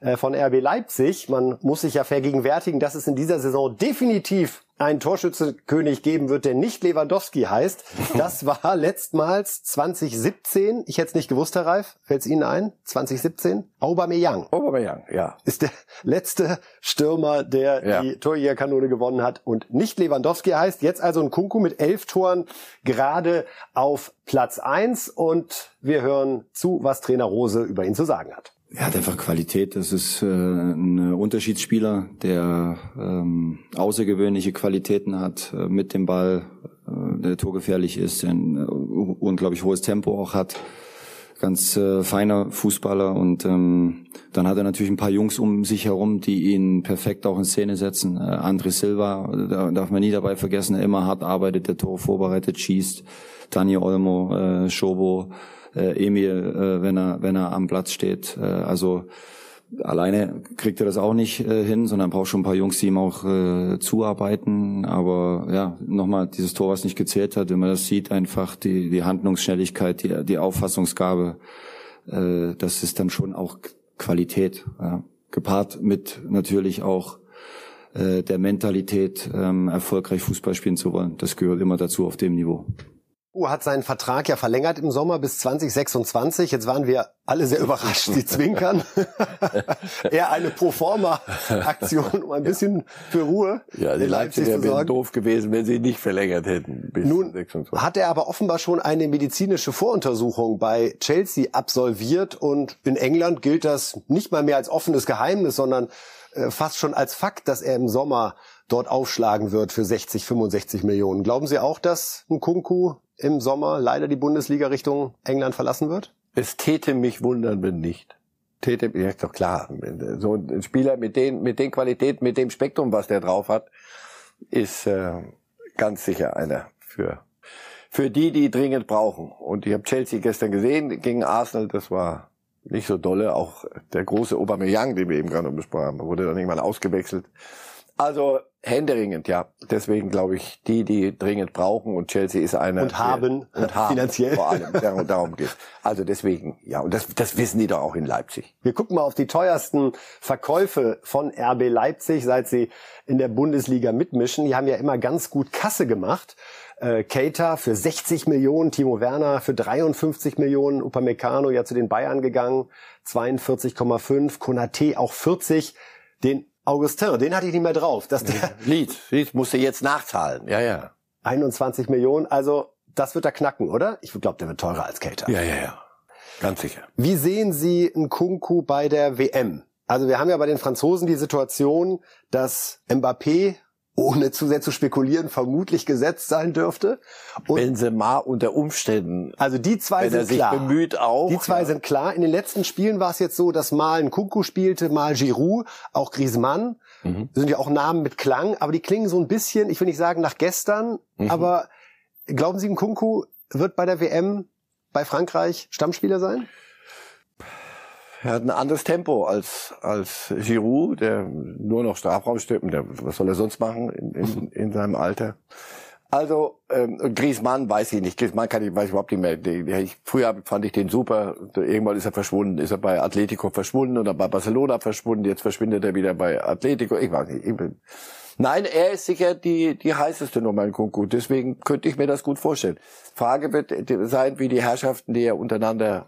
äh, von RB Leipzig. Man muss sich ja vergegenwärtigen, dass es in dieser Saison definitiv einen Torschützenkönig geben wird, der nicht Lewandowski heißt. Das war letztmals 2017. Ich hätte es nicht gewusst, Herr Reif. Fällt es Ihnen ein? 2017? Aubameyang. Aubameyang, ja. Ist der letzte Stürmer, der ja. die Torjägerkanone gewonnen hat und nicht Lewandowski heißt. Jetzt also ein Kunku mit elf Toren gerade auf Platz eins und wir hören zu, was Trainer Rose über ihn zu sagen hat. Er hat einfach Qualität. Das ist äh, ein Unterschiedsspieler, der ähm, außergewöhnliche Qualitäten hat äh, mit dem Ball, äh, der torgefährlich ist, ein äh, unglaublich hohes Tempo auch hat. Ganz äh, feiner Fußballer und ähm, dann hat er natürlich ein paar Jungs um sich herum, die ihn perfekt auch in Szene setzen. Äh, André Silva, da darf man nie dabei vergessen, er immer hart arbeitet, der Tor vorbereitet, schießt. Dani Olmo, äh, Schobo, äh, Emil, äh, wenn er wenn er am Platz steht. Äh, also alleine kriegt er das auch nicht äh, hin, sondern braucht schon ein paar Jungs, die ihm auch äh, zuarbeiten. Aber ja, nochmal dieses Tor, was nicht gezählt hat, wenn man das sieht, einfach die die Handlungsschnelligkeit, die die Auffassungsgabe, äh, das ist dann schon auch Qualität, ja. gepaart mit natürlich auch äh, der Mentalität, ähm, erfolgreich Fußball spielen zu wollen. Das gehört immer dazu auf dem Niveau. U hat seinen Vertrag ja verlängert im Sommer bis 2026. Jetzt waren wir alle sehr überrascht, die zwinkern. Eher eine Proforma-Aktion, um ein bisschen für Ruhe ja, die Leipziger wären doof gewesen, wenn sie nicht verlängert hätten. Bis Nun 26. hat er aber offenbar schon eine medizinische Voruntersuchung bei Chelsea absolviert und in England gilt das nicht mal mehr als offenes Geheimnis, sondern äh, fast schon als Fakt, dass er im Sommer dort aufschlagen wird für 60, 65 Millionen. Glauben Sie auch, dass ein Kunku im Sommer leider die Bundesliga Richtung England verlassen wird? Es täte mich wundern, wenn nicht. Täte, ja, ist doch klar. So ein Spieler mit den, mit den Qualitäten, mit dem Spektrum, was der drauf hat, ist äh, ganz sicher einer für, für die, die dringend brauchen. Und ich habe Chelsea gestern gesehen gegen Arsenal, das war nicht so dolle. Auch der große Aubameyang, den wir eben gerade besprochen haben, wurde dann irgendwann ausgewechselt. Also händeringend, ja. Deswegen glaube ich, die, die dringend brauchen und Chelsea ist einer. Und haben, und haben finanziell. Vor allem, darum, darum geht Also deswegen, ja, und das, das wissen die doch auch in Leipzig. Wir gucken mal auf die teuersten Verkäufe von RB Leipzig, seit sie in der Bundesliga mitmischen. Die haben ja immer ganz gut Kasse gemacht. Äh, Keita für 60 Millionen, Timo Werner für 53 Millionen, Upamecano ja zu den Bayern gegangen, 42,5, Konate auch 40. Den Augustin, den hatte ich nicht mehr drauf. Dass der Lied, Lied musste jetzt nachzahlen. Ja, ja. 21 Millionen, also das wird er knacken, oder? Ich glaube, der wird teurer als Cater. Ja, ja, ja. Ganz sicher. Wie sehen Sie einen Kunku bei der WM? Also wir haben ja bei den Franzosen die Situation, dass Mbappé ohne zu sehr zu spekulieren, vermutlich gesetzt sein dürfte. Und Benzema unter Umständen. Also die zwei wenn sind er sich klar. bemüht auch. Die zwei ja. sind klar. In den letzten Spielen war es jetzt so, dass mal ein Kunku spielte, mal Giroud, auch Griezmann. Mhm. Das sind ja auch Namen mit Klang, aber die klingen so ein bisschen, ich will nicht sagen nach gestern, mhm. aber glauben Sie, ein Kunku wird bei der WM bei Frankreich Stammspieler sein? Er hat ein anderes Tempo als, als Giroud, der nur noch Strafraum. Der, was soll er sonst machen in, in, in seinem Alter? Also ähm, Griezmann weiß ich nicht. Griezmann kann ich weiß ich überhaupt nicht mehr. Die, ich, früher fand ich den super. Irgendwann ist er verschwunden. Ist er bei Atletico verschwunden oder bei Barcelona verschwunden. Jetzt verschwindet er wieder bei Atletico. Ich weiß nicht. Ich bin, Nein, er ist sicher die die heißeste Nummer in Kunku. Deswegen könnte ich mir das gut vorstellen. Frage wird sein, wie die Herrschaften, die ja untereinander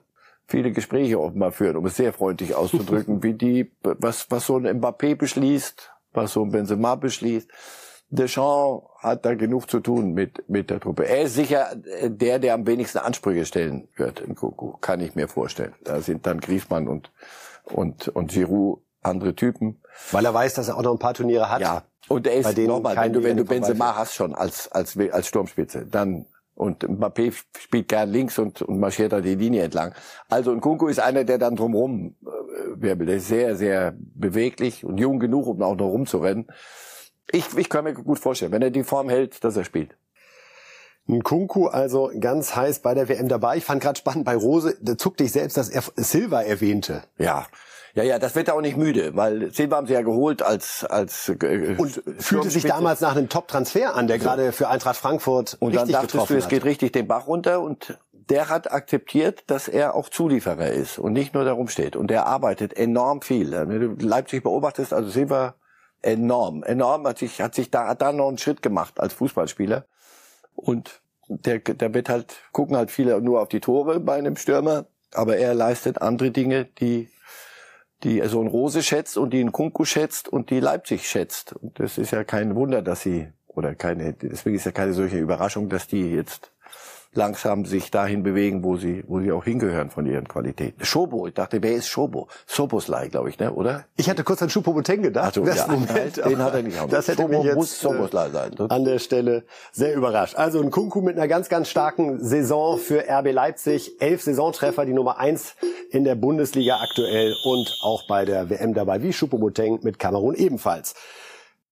viele Gespräche offenbar führen, um es sehr freundlich auszudrücken, wie die, was, was so ein Mbappé beschließt, was so ein Benzema beschließt. Deschamps hat da genug zu tun mit, mit der Truppe. Er ist sicher der, der am wenigsten Ansprüche stellen wird in Kuku, kann ich mir vorstellen. Da sind dann Griezmann und, und, und Giroud andere Typen. Weil er weiß, dass er auch noch ein paar Turniere hat. Ja. Und er ist nochmal, wenn du, wenn du Benzema hast schon als, als, als Sturmspitze, dann und Mbappé spielt gern links und, und marschiert da die Linie entlang. Also und Kunku ist einer, der dann drumherum äh, wirbelt. Der ist sehr, sehr beweglich und jung genug, um auch noch rumzurennen. Ich, ich kann mir gut vorstellen, wenn er die Form hält, dass er spielt. Kunku also ganz heiß bei der WM dabei. Ich fand gerade spannend bei Rose, da zuckte ich selbst, dass er Silva erwähnte. Ja, ja, ja, das wird er auch nicht müde, weil Silva haben sie ja geholt als als äh, und fühlte sich damals nach einem Top-Transfer an, der gerade für Eintracht Frankfurt und dann dachtest du, es geht richtig den Bach runter und der hat akzeptiert, dass er auch Zulieferer ist und nicht nur darum steht und der arbeitet enorm viel. Wenn du Leipzig beobachtest, also Silva enorm, enorm hat sich, hat sich da, hat da noch einen Schritt gemacht als Fußballspieler. Und der, der wird halt, gucken halt viele nur auf die Tore bei einem Stürmer, aber er leistet andere Dinge, die, die so ein Rose schätzt und die ein Kunku schätzt und die Leipzig schätzt. Und das ist ja kein Wunder, dass sie, oder keine, deswegen ist ja keine solche Überraschung, dass die jetzt langsam sich dahin bewegen, wo sie, wo sie auch hingehören von ihren Qualitäten. Schobo, ich dachte, wer ist Schobo? Soboslai, glaube ich, ne, oder? Ich hatte kurz an Schupomoteng gedacht. Also, ja, Moment, den hat er nicht auch. Das hätte Schobo mich jetzt muss Soboslai sein. äh, an der Stelle sehr überrascht. Also ein Kunku mit einer ganz, ganz starken Saison für RB Leipzig. Elf Saisontreffer, die Nummer eins in der Bundesliga aktuell und auch bei der WM dabei, wie Schupomoteng mit Kamerun ebenfalls.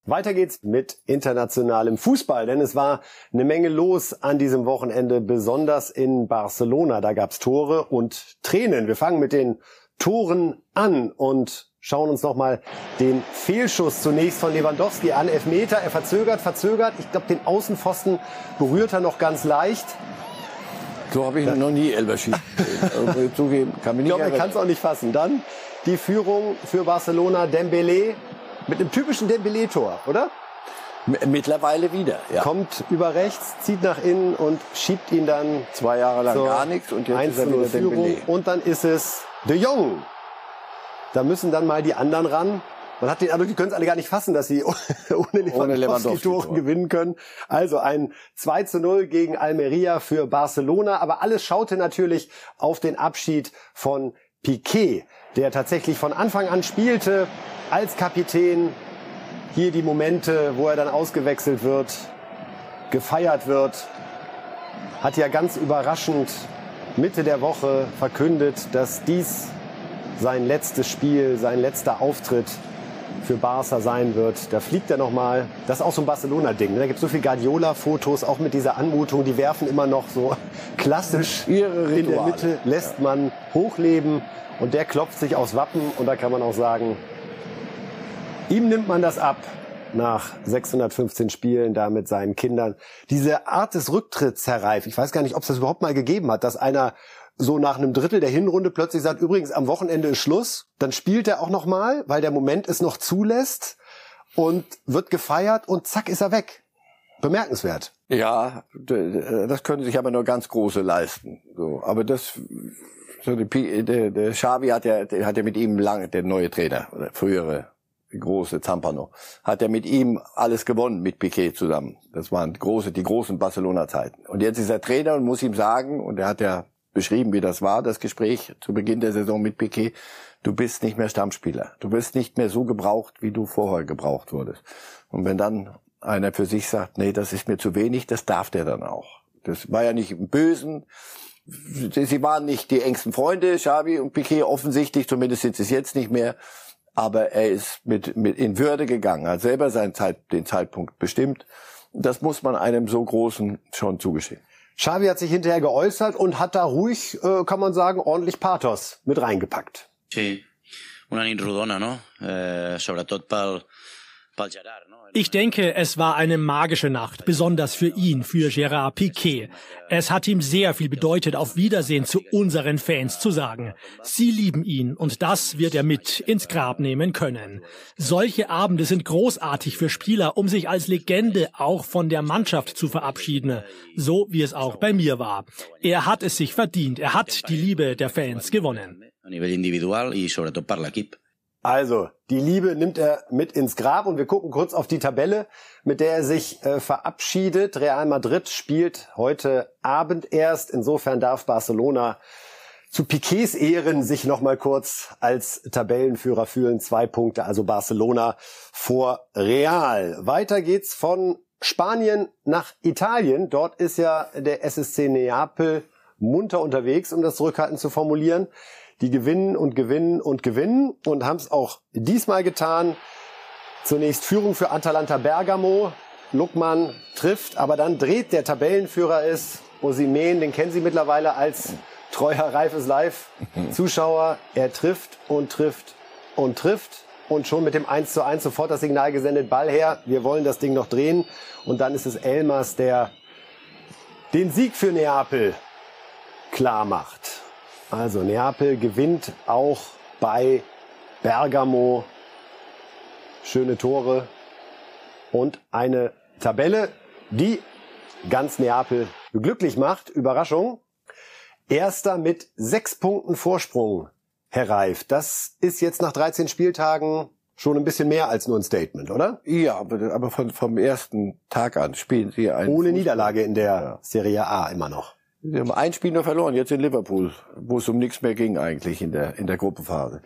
Weiter geht's mit internationalem Fußball, denn es war eine Menge los an diesem Wochenende, besonders in Barcelona. Da gab's Tore und Tränen. Wir fangen mit den Toren an und schauen uns nochmal den Fehlschuss zunächst von Lewandowski an. Elfmeter, er verzögert, verzögert. Ich glaube, den Außenpfosten berührt er noch ganz leicht. So habe ich noch nie Elber schießen gesehen. Also, Zugeben, kann mich Ich glaube, er kann es auch nicht fassen. Dann die Führung für Barcelona, Dembele mit einem typischen Dembele-Tor, oder? Mittlerweile wieder, ja. Kommt über rechts, zieht nach innen und schiebt ihn dann Zwei Jahre lang gar nichts und jetzt 1 ist er zu 0 wieder Führung. Und dann ist es De Jong. Da müssen dann mal die anderen ran. Man hat den Eindruck, die können es alle gar nicht fassen, dass sie ohne Lewandowski, Lewandowski Tore Tor. gewinnen können. Also ein 2 zu 0 gegen Almeria für Barcelona. Aber alles schaute natürlich auf den Abschied von Piquet, der tatsächlich von Anfang an spielte als Kapitän. Hier die Momente, wo er dann ausgewechselt wird, gefeiert wird, hat ja ganz überraschend Mitte der Woche verkündet, dass dies sein letztes Spiel, sein letzter Auftritt für Barca sein wird. Da fliegt er nochmal. Das ist auch so ein Barcelona-Ding. ne? Da gibt es so viele Guardiola-Fotos, auch mit dieser Anmutung. Die werfen immer noch so klassisch Ihre in der Rituale. Mitte, lässt man hochleben. Und der klopft sich aufs Wappen. Und da kann man auch sagen, ihm nimmt man das ab nach 615 Spielen da mit seinen Kindern. Diese Art des Rücktritts, Herr Reif, ich weiß gar nicht, ob es das überhaupt mal gegeben hat, dass einer so nach einem Drittel der Hinrunde plötzlich sagt, übrigens am Wochenende ist Schluss, dann spielt er auch noch mal, weil der Moment es noch zulässt und wird gefeiert und zack ist er weg. Bemerkenswert. Ja, d- das können sich aber nur ganz große leisten. So, aber das, so die, der, der Xavi hat ja, der hat ja mit ihm lange, der neue Trainer, oder frühere große Zampano, hat ja mit ihm alles gewonnen, mit Piquet zusammen. Das waren große, die großen Barcelona-Zeiten. Und jetzt ist er Trainer und muss ihm sagen, und er hat ja beschrieben, wie das war, das Gespräch zu Beginn der Saison mit Piquet, du bist nicht mehr Stammspieler. Du bist nicht mehr so gebraucht, wie du vorher gebraucht wurdest. Und wenn dann einer für sich sagt, nee, das ist mir zu wenig, das darf der dann auch. Das war ja nicht im Bösen. Sie waren nicht die engsten Freunde, Xavi und Piquet, offensichtlich, zumindest sind sie es jetzt nicht mehr. Aber er ist mit, mit in Würde gegangen, hat selber seinen Zeit, den Zeitpunkt bestimmt. Das muss man einem so großen schon zugestehen. Xavi hat sich hinterher geäußert und hat da ruhig, äh, kann man sagen, ordentlich Pathos mit reingepackt. Sí, una nit rodona, no? Eh, sobretot pel? Ich denke, es war eine magische Nacht, besonders für ihn, für Gérard Piquet. Es hat ihm sehr viel bedeutet, auf Wiedersehen zu unseren Fans zu sagen. Sie lieben ihn und das wird er mit ins Grab nehmen können. Solche Abende sind großartig für Spieler, um sich als Legende auch von der Mannschaft zu verabschieden, so wie es auch bei mir war. Er hat es sich verdient, er hat die Liebe der Fans gewonnen. A nivell individual i sobretot per l'equip. Also, die Liebe nimmt er mit ins Grab und wir gucken kurz auf die Tabelle, mit der er sich äh, verabschiedet. Real Madrid spielt heute Abend erst. Insofern darf Barcelona zu Piquets Ehren sich nochmal kurz als Tabellenführer fühlen. Zwei Punkte, also Barcelona vor Real. Weiter geht's von Spanien nach Italien. Dort ist ja der SSC Neapel munter unterwegs, um das zurückhaltend zu formulieren. Die gewinnen und gewinnen und gewinnen und haben es auch diesmal getan. Zunächst Führung für Atalanta Bergamo. Luckmann trifft, aber dann dreht der Tabellenführer ist Osimen, den kennen Sie mittlerweile als treuer Reifes Live Zuschauer. Er trifft und trifft und trifft und schon mit dem 1 zu 1 sofort das Signal gesendet, Ball her, wir wollen das Ding noch drehen und dann ist es Elmas, der den Sieg für Neapel klar macht. Also Neapel gewinnt auch bei Bergamo. schöne Tore und eine Tabelle, die ganz Neapel glücklich macht. Überraschung. Erster mit sechs Punkten Vorsprung, Herr Reif. Das ist jetzt nach 13 Spieltagen schon ein bisschen mehr als nur ein Statement, oder? Ja, aber, aber von, vom ersten Tag an spielen sie ein. Ohne Fußball. Niederlage in der ja. Serie A immer noch. Sie haben ein Spiel nur verloren, jetzt in Liverpool, wo es um nichts mehr ging eigentlich in der, in der Gruppenphase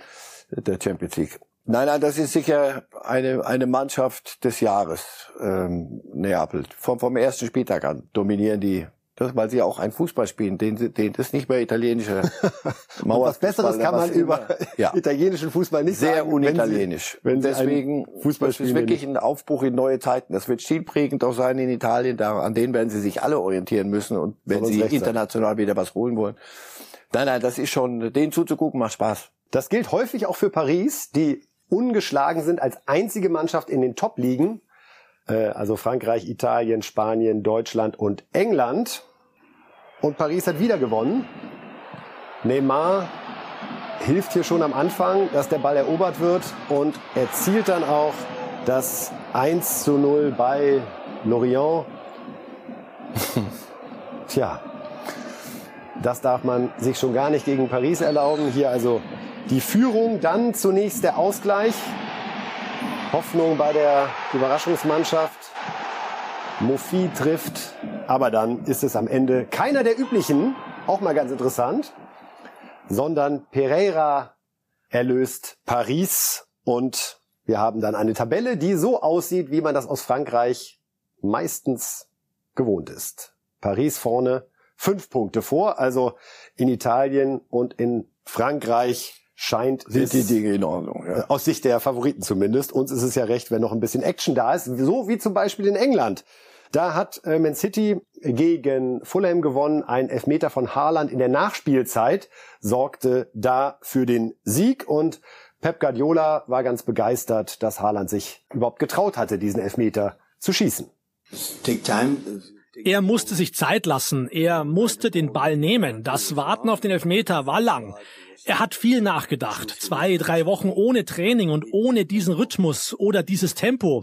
der Champions League. Nein, nein, das ist sicher eine, eine Mannschaft des Jahres, ähm, Neapel. Vom, vom ersten Spieltag an dominieren die das, weil sie auch ein Fußball spielen, den, den das nicht mehr italienische Mauer. was Besseres kann man über ja. italienischen Fußball nicht Sehr sagen. Sehr unitalienisch. Wenn sie, wenn Deswegen, Fußball das ist wirklich ein Aufbruch in neue Zeiten. Das wird stilprägend auch sein in Italien. Da, an denen werden sie sich alle orientieren müssen und wenn sie international sein. wieder was holen wollen. Nein, nein, das ist schon, denen zuzugucken macht Spaß. Das gilt häufig auch für Paris, die ungeschlagen sind als einzige Mannschaft in den Top-Ligen. Äh, also Frankreich, Italien, Spanien, Deutschland und England. Und Paris hat wieder gewonnen. Neymar hilft hier schon am Anfang, dass der Ball erobert wird und erzielt dann auch das 1 zu 0 bei Lorient. Tja, das darf man sich schon gar nicht gegen Paris erlauben. Hier also die Führung, dann zunächst der Ausgleich. Hoffnung bei der Überraschungsmannschaft. Mofi trifft, aber dann ist es am Ende keiner der üblichen, auch mal ganz interessant, sondern Pereira erlöst Paris und wir haben dann eine Tabelle, die so aussieht, wie man das aus Frankreich meistens gewohnt ist. Paris vorne, fünf Punkte vor, also in Italien und in Frankreich scheint sind die Dinge in Ordnung. Ja. Aus Sicht der Favoriten zumindest. Uns ist es ja recht, wenn noch ein bisschen Action da ist, so wie zum Beispiel in England. Da hat äh, Man City gegen Fulham gewonnen. Ein Elfmeter von Haaland in der Nachspielzeit sorgte da für den Sieg und Pep Guardiola war ganz begeistert, dass Haaland sich überhaupt getraut hatte, diesen Elfmeter zu schießen. Er musste sich Zeit lassen. Er musste den Ball nehmen. Das Warten auf den Elfmeter war lang. Er hat viel nachgedacht. Zwei, drei Wochen ohne Training und ohne diesen Rhythmus oder dieses Tempo.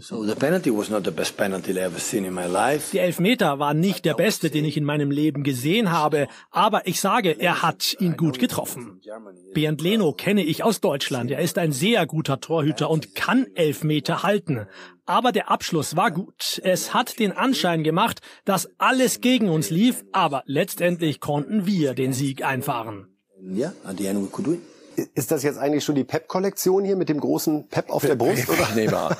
Der Elfmeter war nicht der beste, den ich in meinem Leben gesehen habe, aber ich sage, er hat ihn gut getroffen. Bernd Leno kenne ich aus Deutschland. Er ist ein sehr guter Torhüter und kann Elfmeter halten. Aber der Abschluss war gut. Es hat den Anschein gemacht, dass alles gegen uns lief, aber letztendlich konnten wir den Sieg einfahren. Yeah, at the end we could it. Ist das jetzt eigentlich schon die Pep-Kollektion hier mit dem großen Pep auf der Brust? Oder? Nehmen wir an.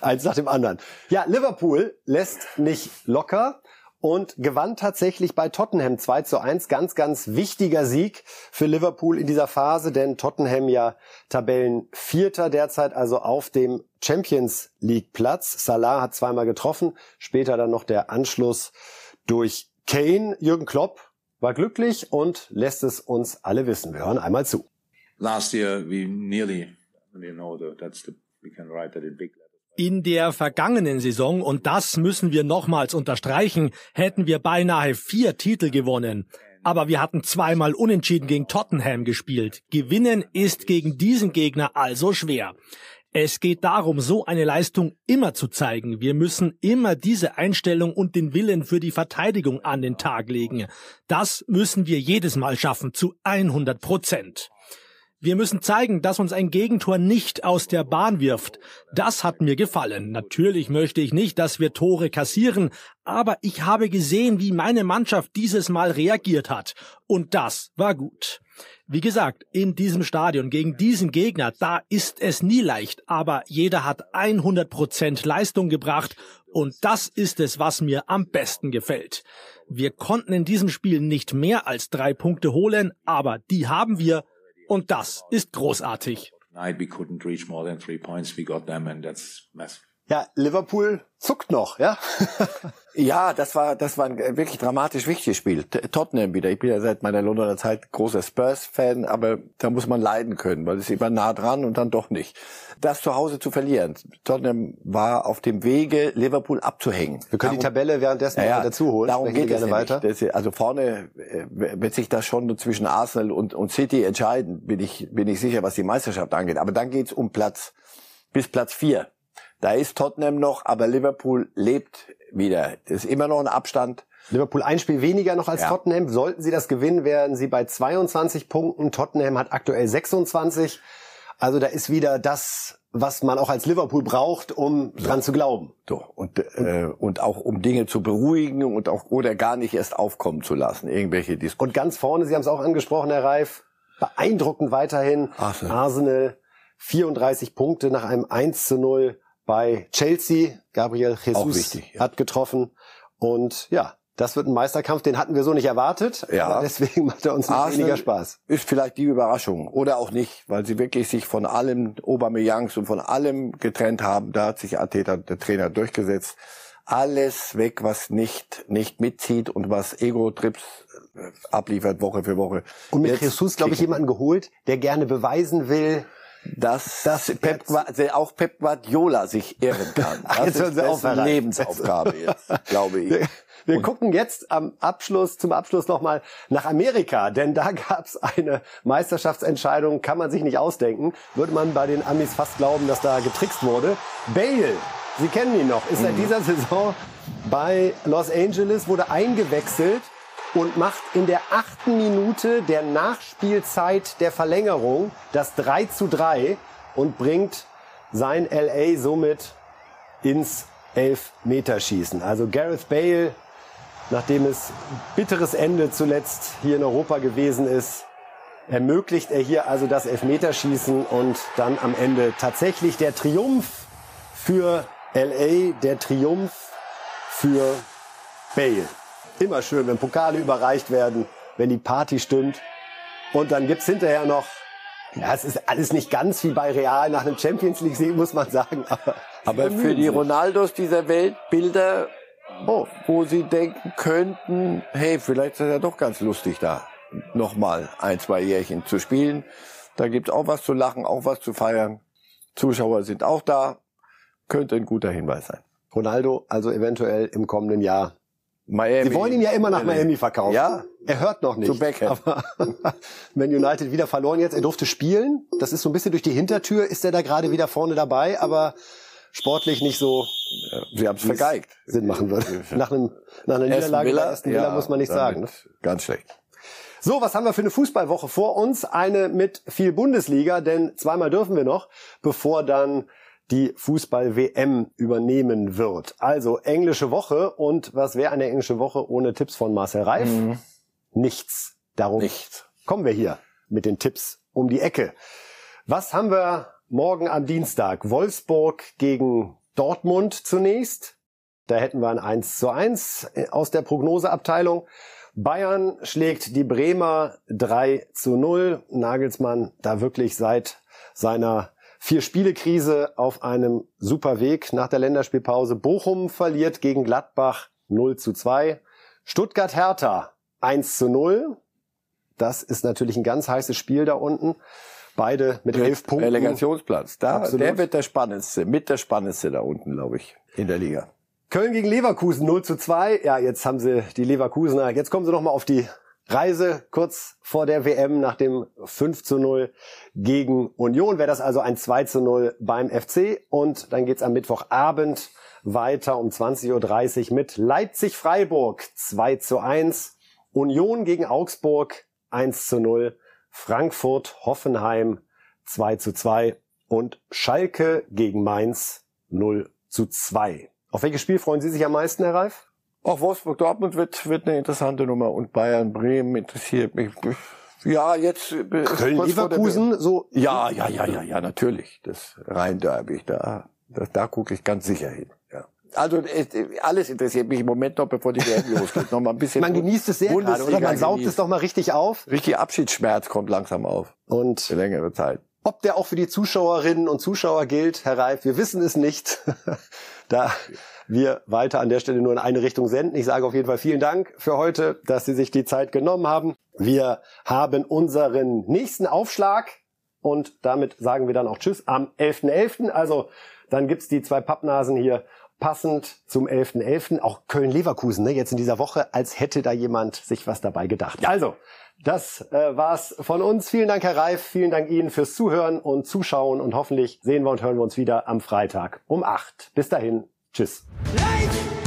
Eins nach dem anderen. Ja, Liverpool lässt nicht locker und gewann tatsächlich bei Tottenham 2 zu 1. Ganz, ganz wichtiger Sieg für Liverpool in dieser Phase, denn Tottenham ja Tabellenvierter derzeit, also auf dem Champions League Platz. Salah hat zweimal getroffen, später dann noch der Anschluss durch Kane. Jürgen Klopp war glücklich und lässt es uns alle wissen. Wir hören einmal zu. Last year we nearly, you know, that's the, we can write that in big in der vergangenen Saison, und das müssen wir nochmals unterstreichen, hätten wir beinahe vier Titel gewonnen. Aber wir hatten zweimal unentschieden gegen Tottenham gespielt. Gewinnen ist gegen diesen Gegner also schwer. Es geht darum, so eine Leistung immer zu zeigen. Wir müssen immer diese Einstellung und den Willen für die Verteidigung an den Tag legen. Das müssen wir jedes Mal schaffen, zu 100 Prozent. Wir müssen zeigen, dass uns ein Gegentor nicht aus der Bahn wirft. Das hat mir gefallen. Natürlich möchte ich nicht, dass wir Tore kassieren, aber ich habe gesehen, wie meine Mannschaft dieses Mal reagiert hat. Und das war gut. Wie gesagt, in diesem Stadion gegen diesen Gegner, da ist es nie leicht, aber jeder hat 100 Prozent Leistung gebracht und das ist es, was mir am besten gefällt. Wir konnten in diesem Spiel nicht mehr als drei Punkte holen, aber die haben wir und das ist großartig. Ja, Liverpool zuckt noch, ja? ja, das war, das war ein wirklich dramatisch wichtiges Spiel. Tottenham wieder. Ich bin ja seit meiner Londoner Zeit großer Spurs-Fan, aber da muss man leiden können, weil es immer nah dran und dann doch nicht. Das zu Hause zu verlieren. Tottenham war auf dem Wege, Liverpool abzuhängen. Wir können darum, die Tabelle währenddessen ja, dazu holen. Darum geht es weiter. Das, also vorne äh, wird sich das schon zwischen Arsenal und, und City entscheiden, bin ich, bin ich sicher, was die Meisterschaft angeht. Aber dann geht's um Platz bis Platz vier. Da ist Tottenham noch, aber Liverpool lebt wieder. Das ist immer noch ein Abstand. Liverpool ein Spiel weniger noch als Ja. Tottenham. Sollten sie das gewinnen, wären sie bei 22 Punkten. Tottenham hat aktuell 26. Also da ist wieder das, was man auch als Liverpool braucht, um dran zu glauben. So, und, äh, und auch um Dinge zu beruhigen und auch oder gar nicht erst aufkommen zu lassen. Irgendwelche Diskussionen. Und ganz vorne, Sie haben es auch angesprochen, Herr Reif, beeindruckend weiterhin. Arsenal. Arsenal 34 Punkte nach einem 1 zu 0 bei Chelsea. Gabriel Jesus wichtig, ja. hat getroffen. Und ja, das wird ein Meisterkampf, den hatten wir so nicht erwartet. Ja. Deswegen macht er uns nicht Arsenal weniger Spaß. Ist vielleicht die Überraschung oder auch nicht, weil sie wirklich sich von allem Aubameyangs und von allem getrennt haben. Da hat sich Arteta, der Trainer, durchgesetzt. Alles weg, was nicht nicht mitzieht und was Ego-Trips äh, abliefert Woche für Woche. Und mit Jetzt Jesus, glaube ich, jemanden geholt, der gerne beweisen will, dass, dass Pep, auch Pep Guardiola sich irren kann. Das ist dessen. Lebensaufgabe jetzt, glaube ich. Wir, wir gucken jetzt am Abschluss, zum Abschluss nochmal nach Amerika, denn da gab es eine Meisterschaftsentscheidung, kann man sich nicht ausdenken. Würde man bei den Amis fast glauben, dass da getrickst wurde. Bale, Sie kennen ihn noch, ist seit dieser Saison bei Los Angeles, wurde eingewechselt und macht in der achten Minute der Nachspielzeit der Verlängerung das 3 zu 3 und bringt sein LA somit ins Elfmeterschießen. Also Gareth Bale, nachdem es bitteres Ende zuletzt hier in Europa gewesen ist, ermöglicht er hier also das Elfmeterschießen und dann am Ende tatsächlich der Triumph für LA, der Triumph für Bale. Immer schön, wenn Pokale überreicht werden, wenn die Party stimmt. Und dann gibt's hinterher noch, ja, es ist alles nicht ganz wie bei Real nach einem Champions League Sieg, muss man sagen. Aber, Aber für die. Ronaldos dieser Welt Bilder, oh, wo sie denken könnten, hey, vielleicht ist es ja doch ganz lustig da, nochmal ein, zwei Jährchen zu spielen. Da gibt's auch was zu lachen, auch was zu feiern. Zuschauer sind auch da. Könnte ein guter Hinweis sein. Ronaldo also eventuell im kommenden Jahr. Miami. Sie wollen ihn ja immer nach. Miami verkaufen. Ja. Er hört noch nicht. Zu Beckham. Aber Man United wieder verloren jetzt. Er durfte spielen. Das ist so ein bisschen durch die Hintertür. Ist er da gerade wieder vorne dabei, aber sportlich nicht so Sie haben es vergeigt. Sinn machen würde. Nach, einem, nach einer Niederlage bei Aston Villa ja, muss man nicht sagen. Ne? Ganz schlecht. So, was haben wir für eine Fußballwoche vor uns? Eine mit viel Bundesliga, denn zweimal dürfen wir noch, bevor dann die Fußball-WM übernehmen wird. Also englische Woche und was wäre eine englische Woche ohne Tipps von Marcel Reif? Nichts. Darum Nichts. kommen wir hier mit den Tipps um die Ecke. Was haben wir morgen am Dienstag? Wolfsburg gegen Dortmund zunächst. Da hätten wir ein 1 zu 1 aus der Prognoseabteilung. Bayern schlägt die Bremer 3 zu 0. Nagelsmann da wirklich seit seiner Vier-Spiele-Krise auf einem super Weg nach der Länderspielpause. Bochum verliert gegen Gladbach 0 zu 2. Stuttgart-Hertha 1 zu 0. Das ist natürlich ein ganz heißes Spiel da unten. Beide mit elf Punkten. Relegationsplatz. Da, Absolut. der wird der spannendste, mit der spannendste da unten, glaube ich, in der Liga. Köln gegen Leverkusen 0 zu 2. Ja, jetzt haben sie die Leverkusener. Jetzt kommen sie noch mal auf die Reise kurz vor der WM nach dem 5 zu 0 gegen Union. Wäre das also ein 2 zu 0 beim FC. Und dann geht's am Mittwochabend weiter um 20.30 Uhr mit Leipzig-Freiburg 2 zu 1. Union gegen Augsburg 1 zu 0. Frankfurt-Hoffenheim 2 zu 2. Und Schalke gegen Mainz 0 zu 2. Auf welches Spiel freuen Sie sich am meisten, Herr Reif? Auch Wolfsburg-Dortmund wird, wird eine interessante Nummer und Bayern-Bremen interessiert mich. Ja, jetzt äh, Köln-Leverkusen, so. Ja, ja, ja, ja, ja, natürlich. Das Rhein-Derby, da, da, da gucke ich ganz sicher hin. Ja. Also äh, alles interessiert mich im Moment noch, bevor die WM losgeht. Noch mal ein bisschen. Man genießt es sehr gerade, oder? Man saugt genießt. es doch mal richtig auf. Richtig Abschiedsschmerz kommt langsam auf. Und Für längere Zeit. ob der auch für die Zuschauerinnen und Zuschauer gilt, Herr Reif, wir wissen es nicht. da wir weiter an der Stelle nur in eine Richtung senden. Ich sage auf jeden Fall vielen Dank für heute, dass Sie sich die Zeit genommen haben. Wir haben unseren nächsten Aufschlag und damit sagen wir dann auch Tschüss am 11.11. Also dann gibt's die zwei Pappnasen hier passend zum 11.11. .11. Auch Köln-Leverkusen, ne, jetzt in dieser Woche, als hätte da jemand sich was dabei gedacht. Also, das äh, war's von uns. Vielen Dank, Herr Reif. Vielen Dank Ihnen fürs Zuhören und Zuschauen. Und hoffentlich sehen wir und hören wir uns wieder am Freitag um acht. Bis dahin. Tschüss. Lights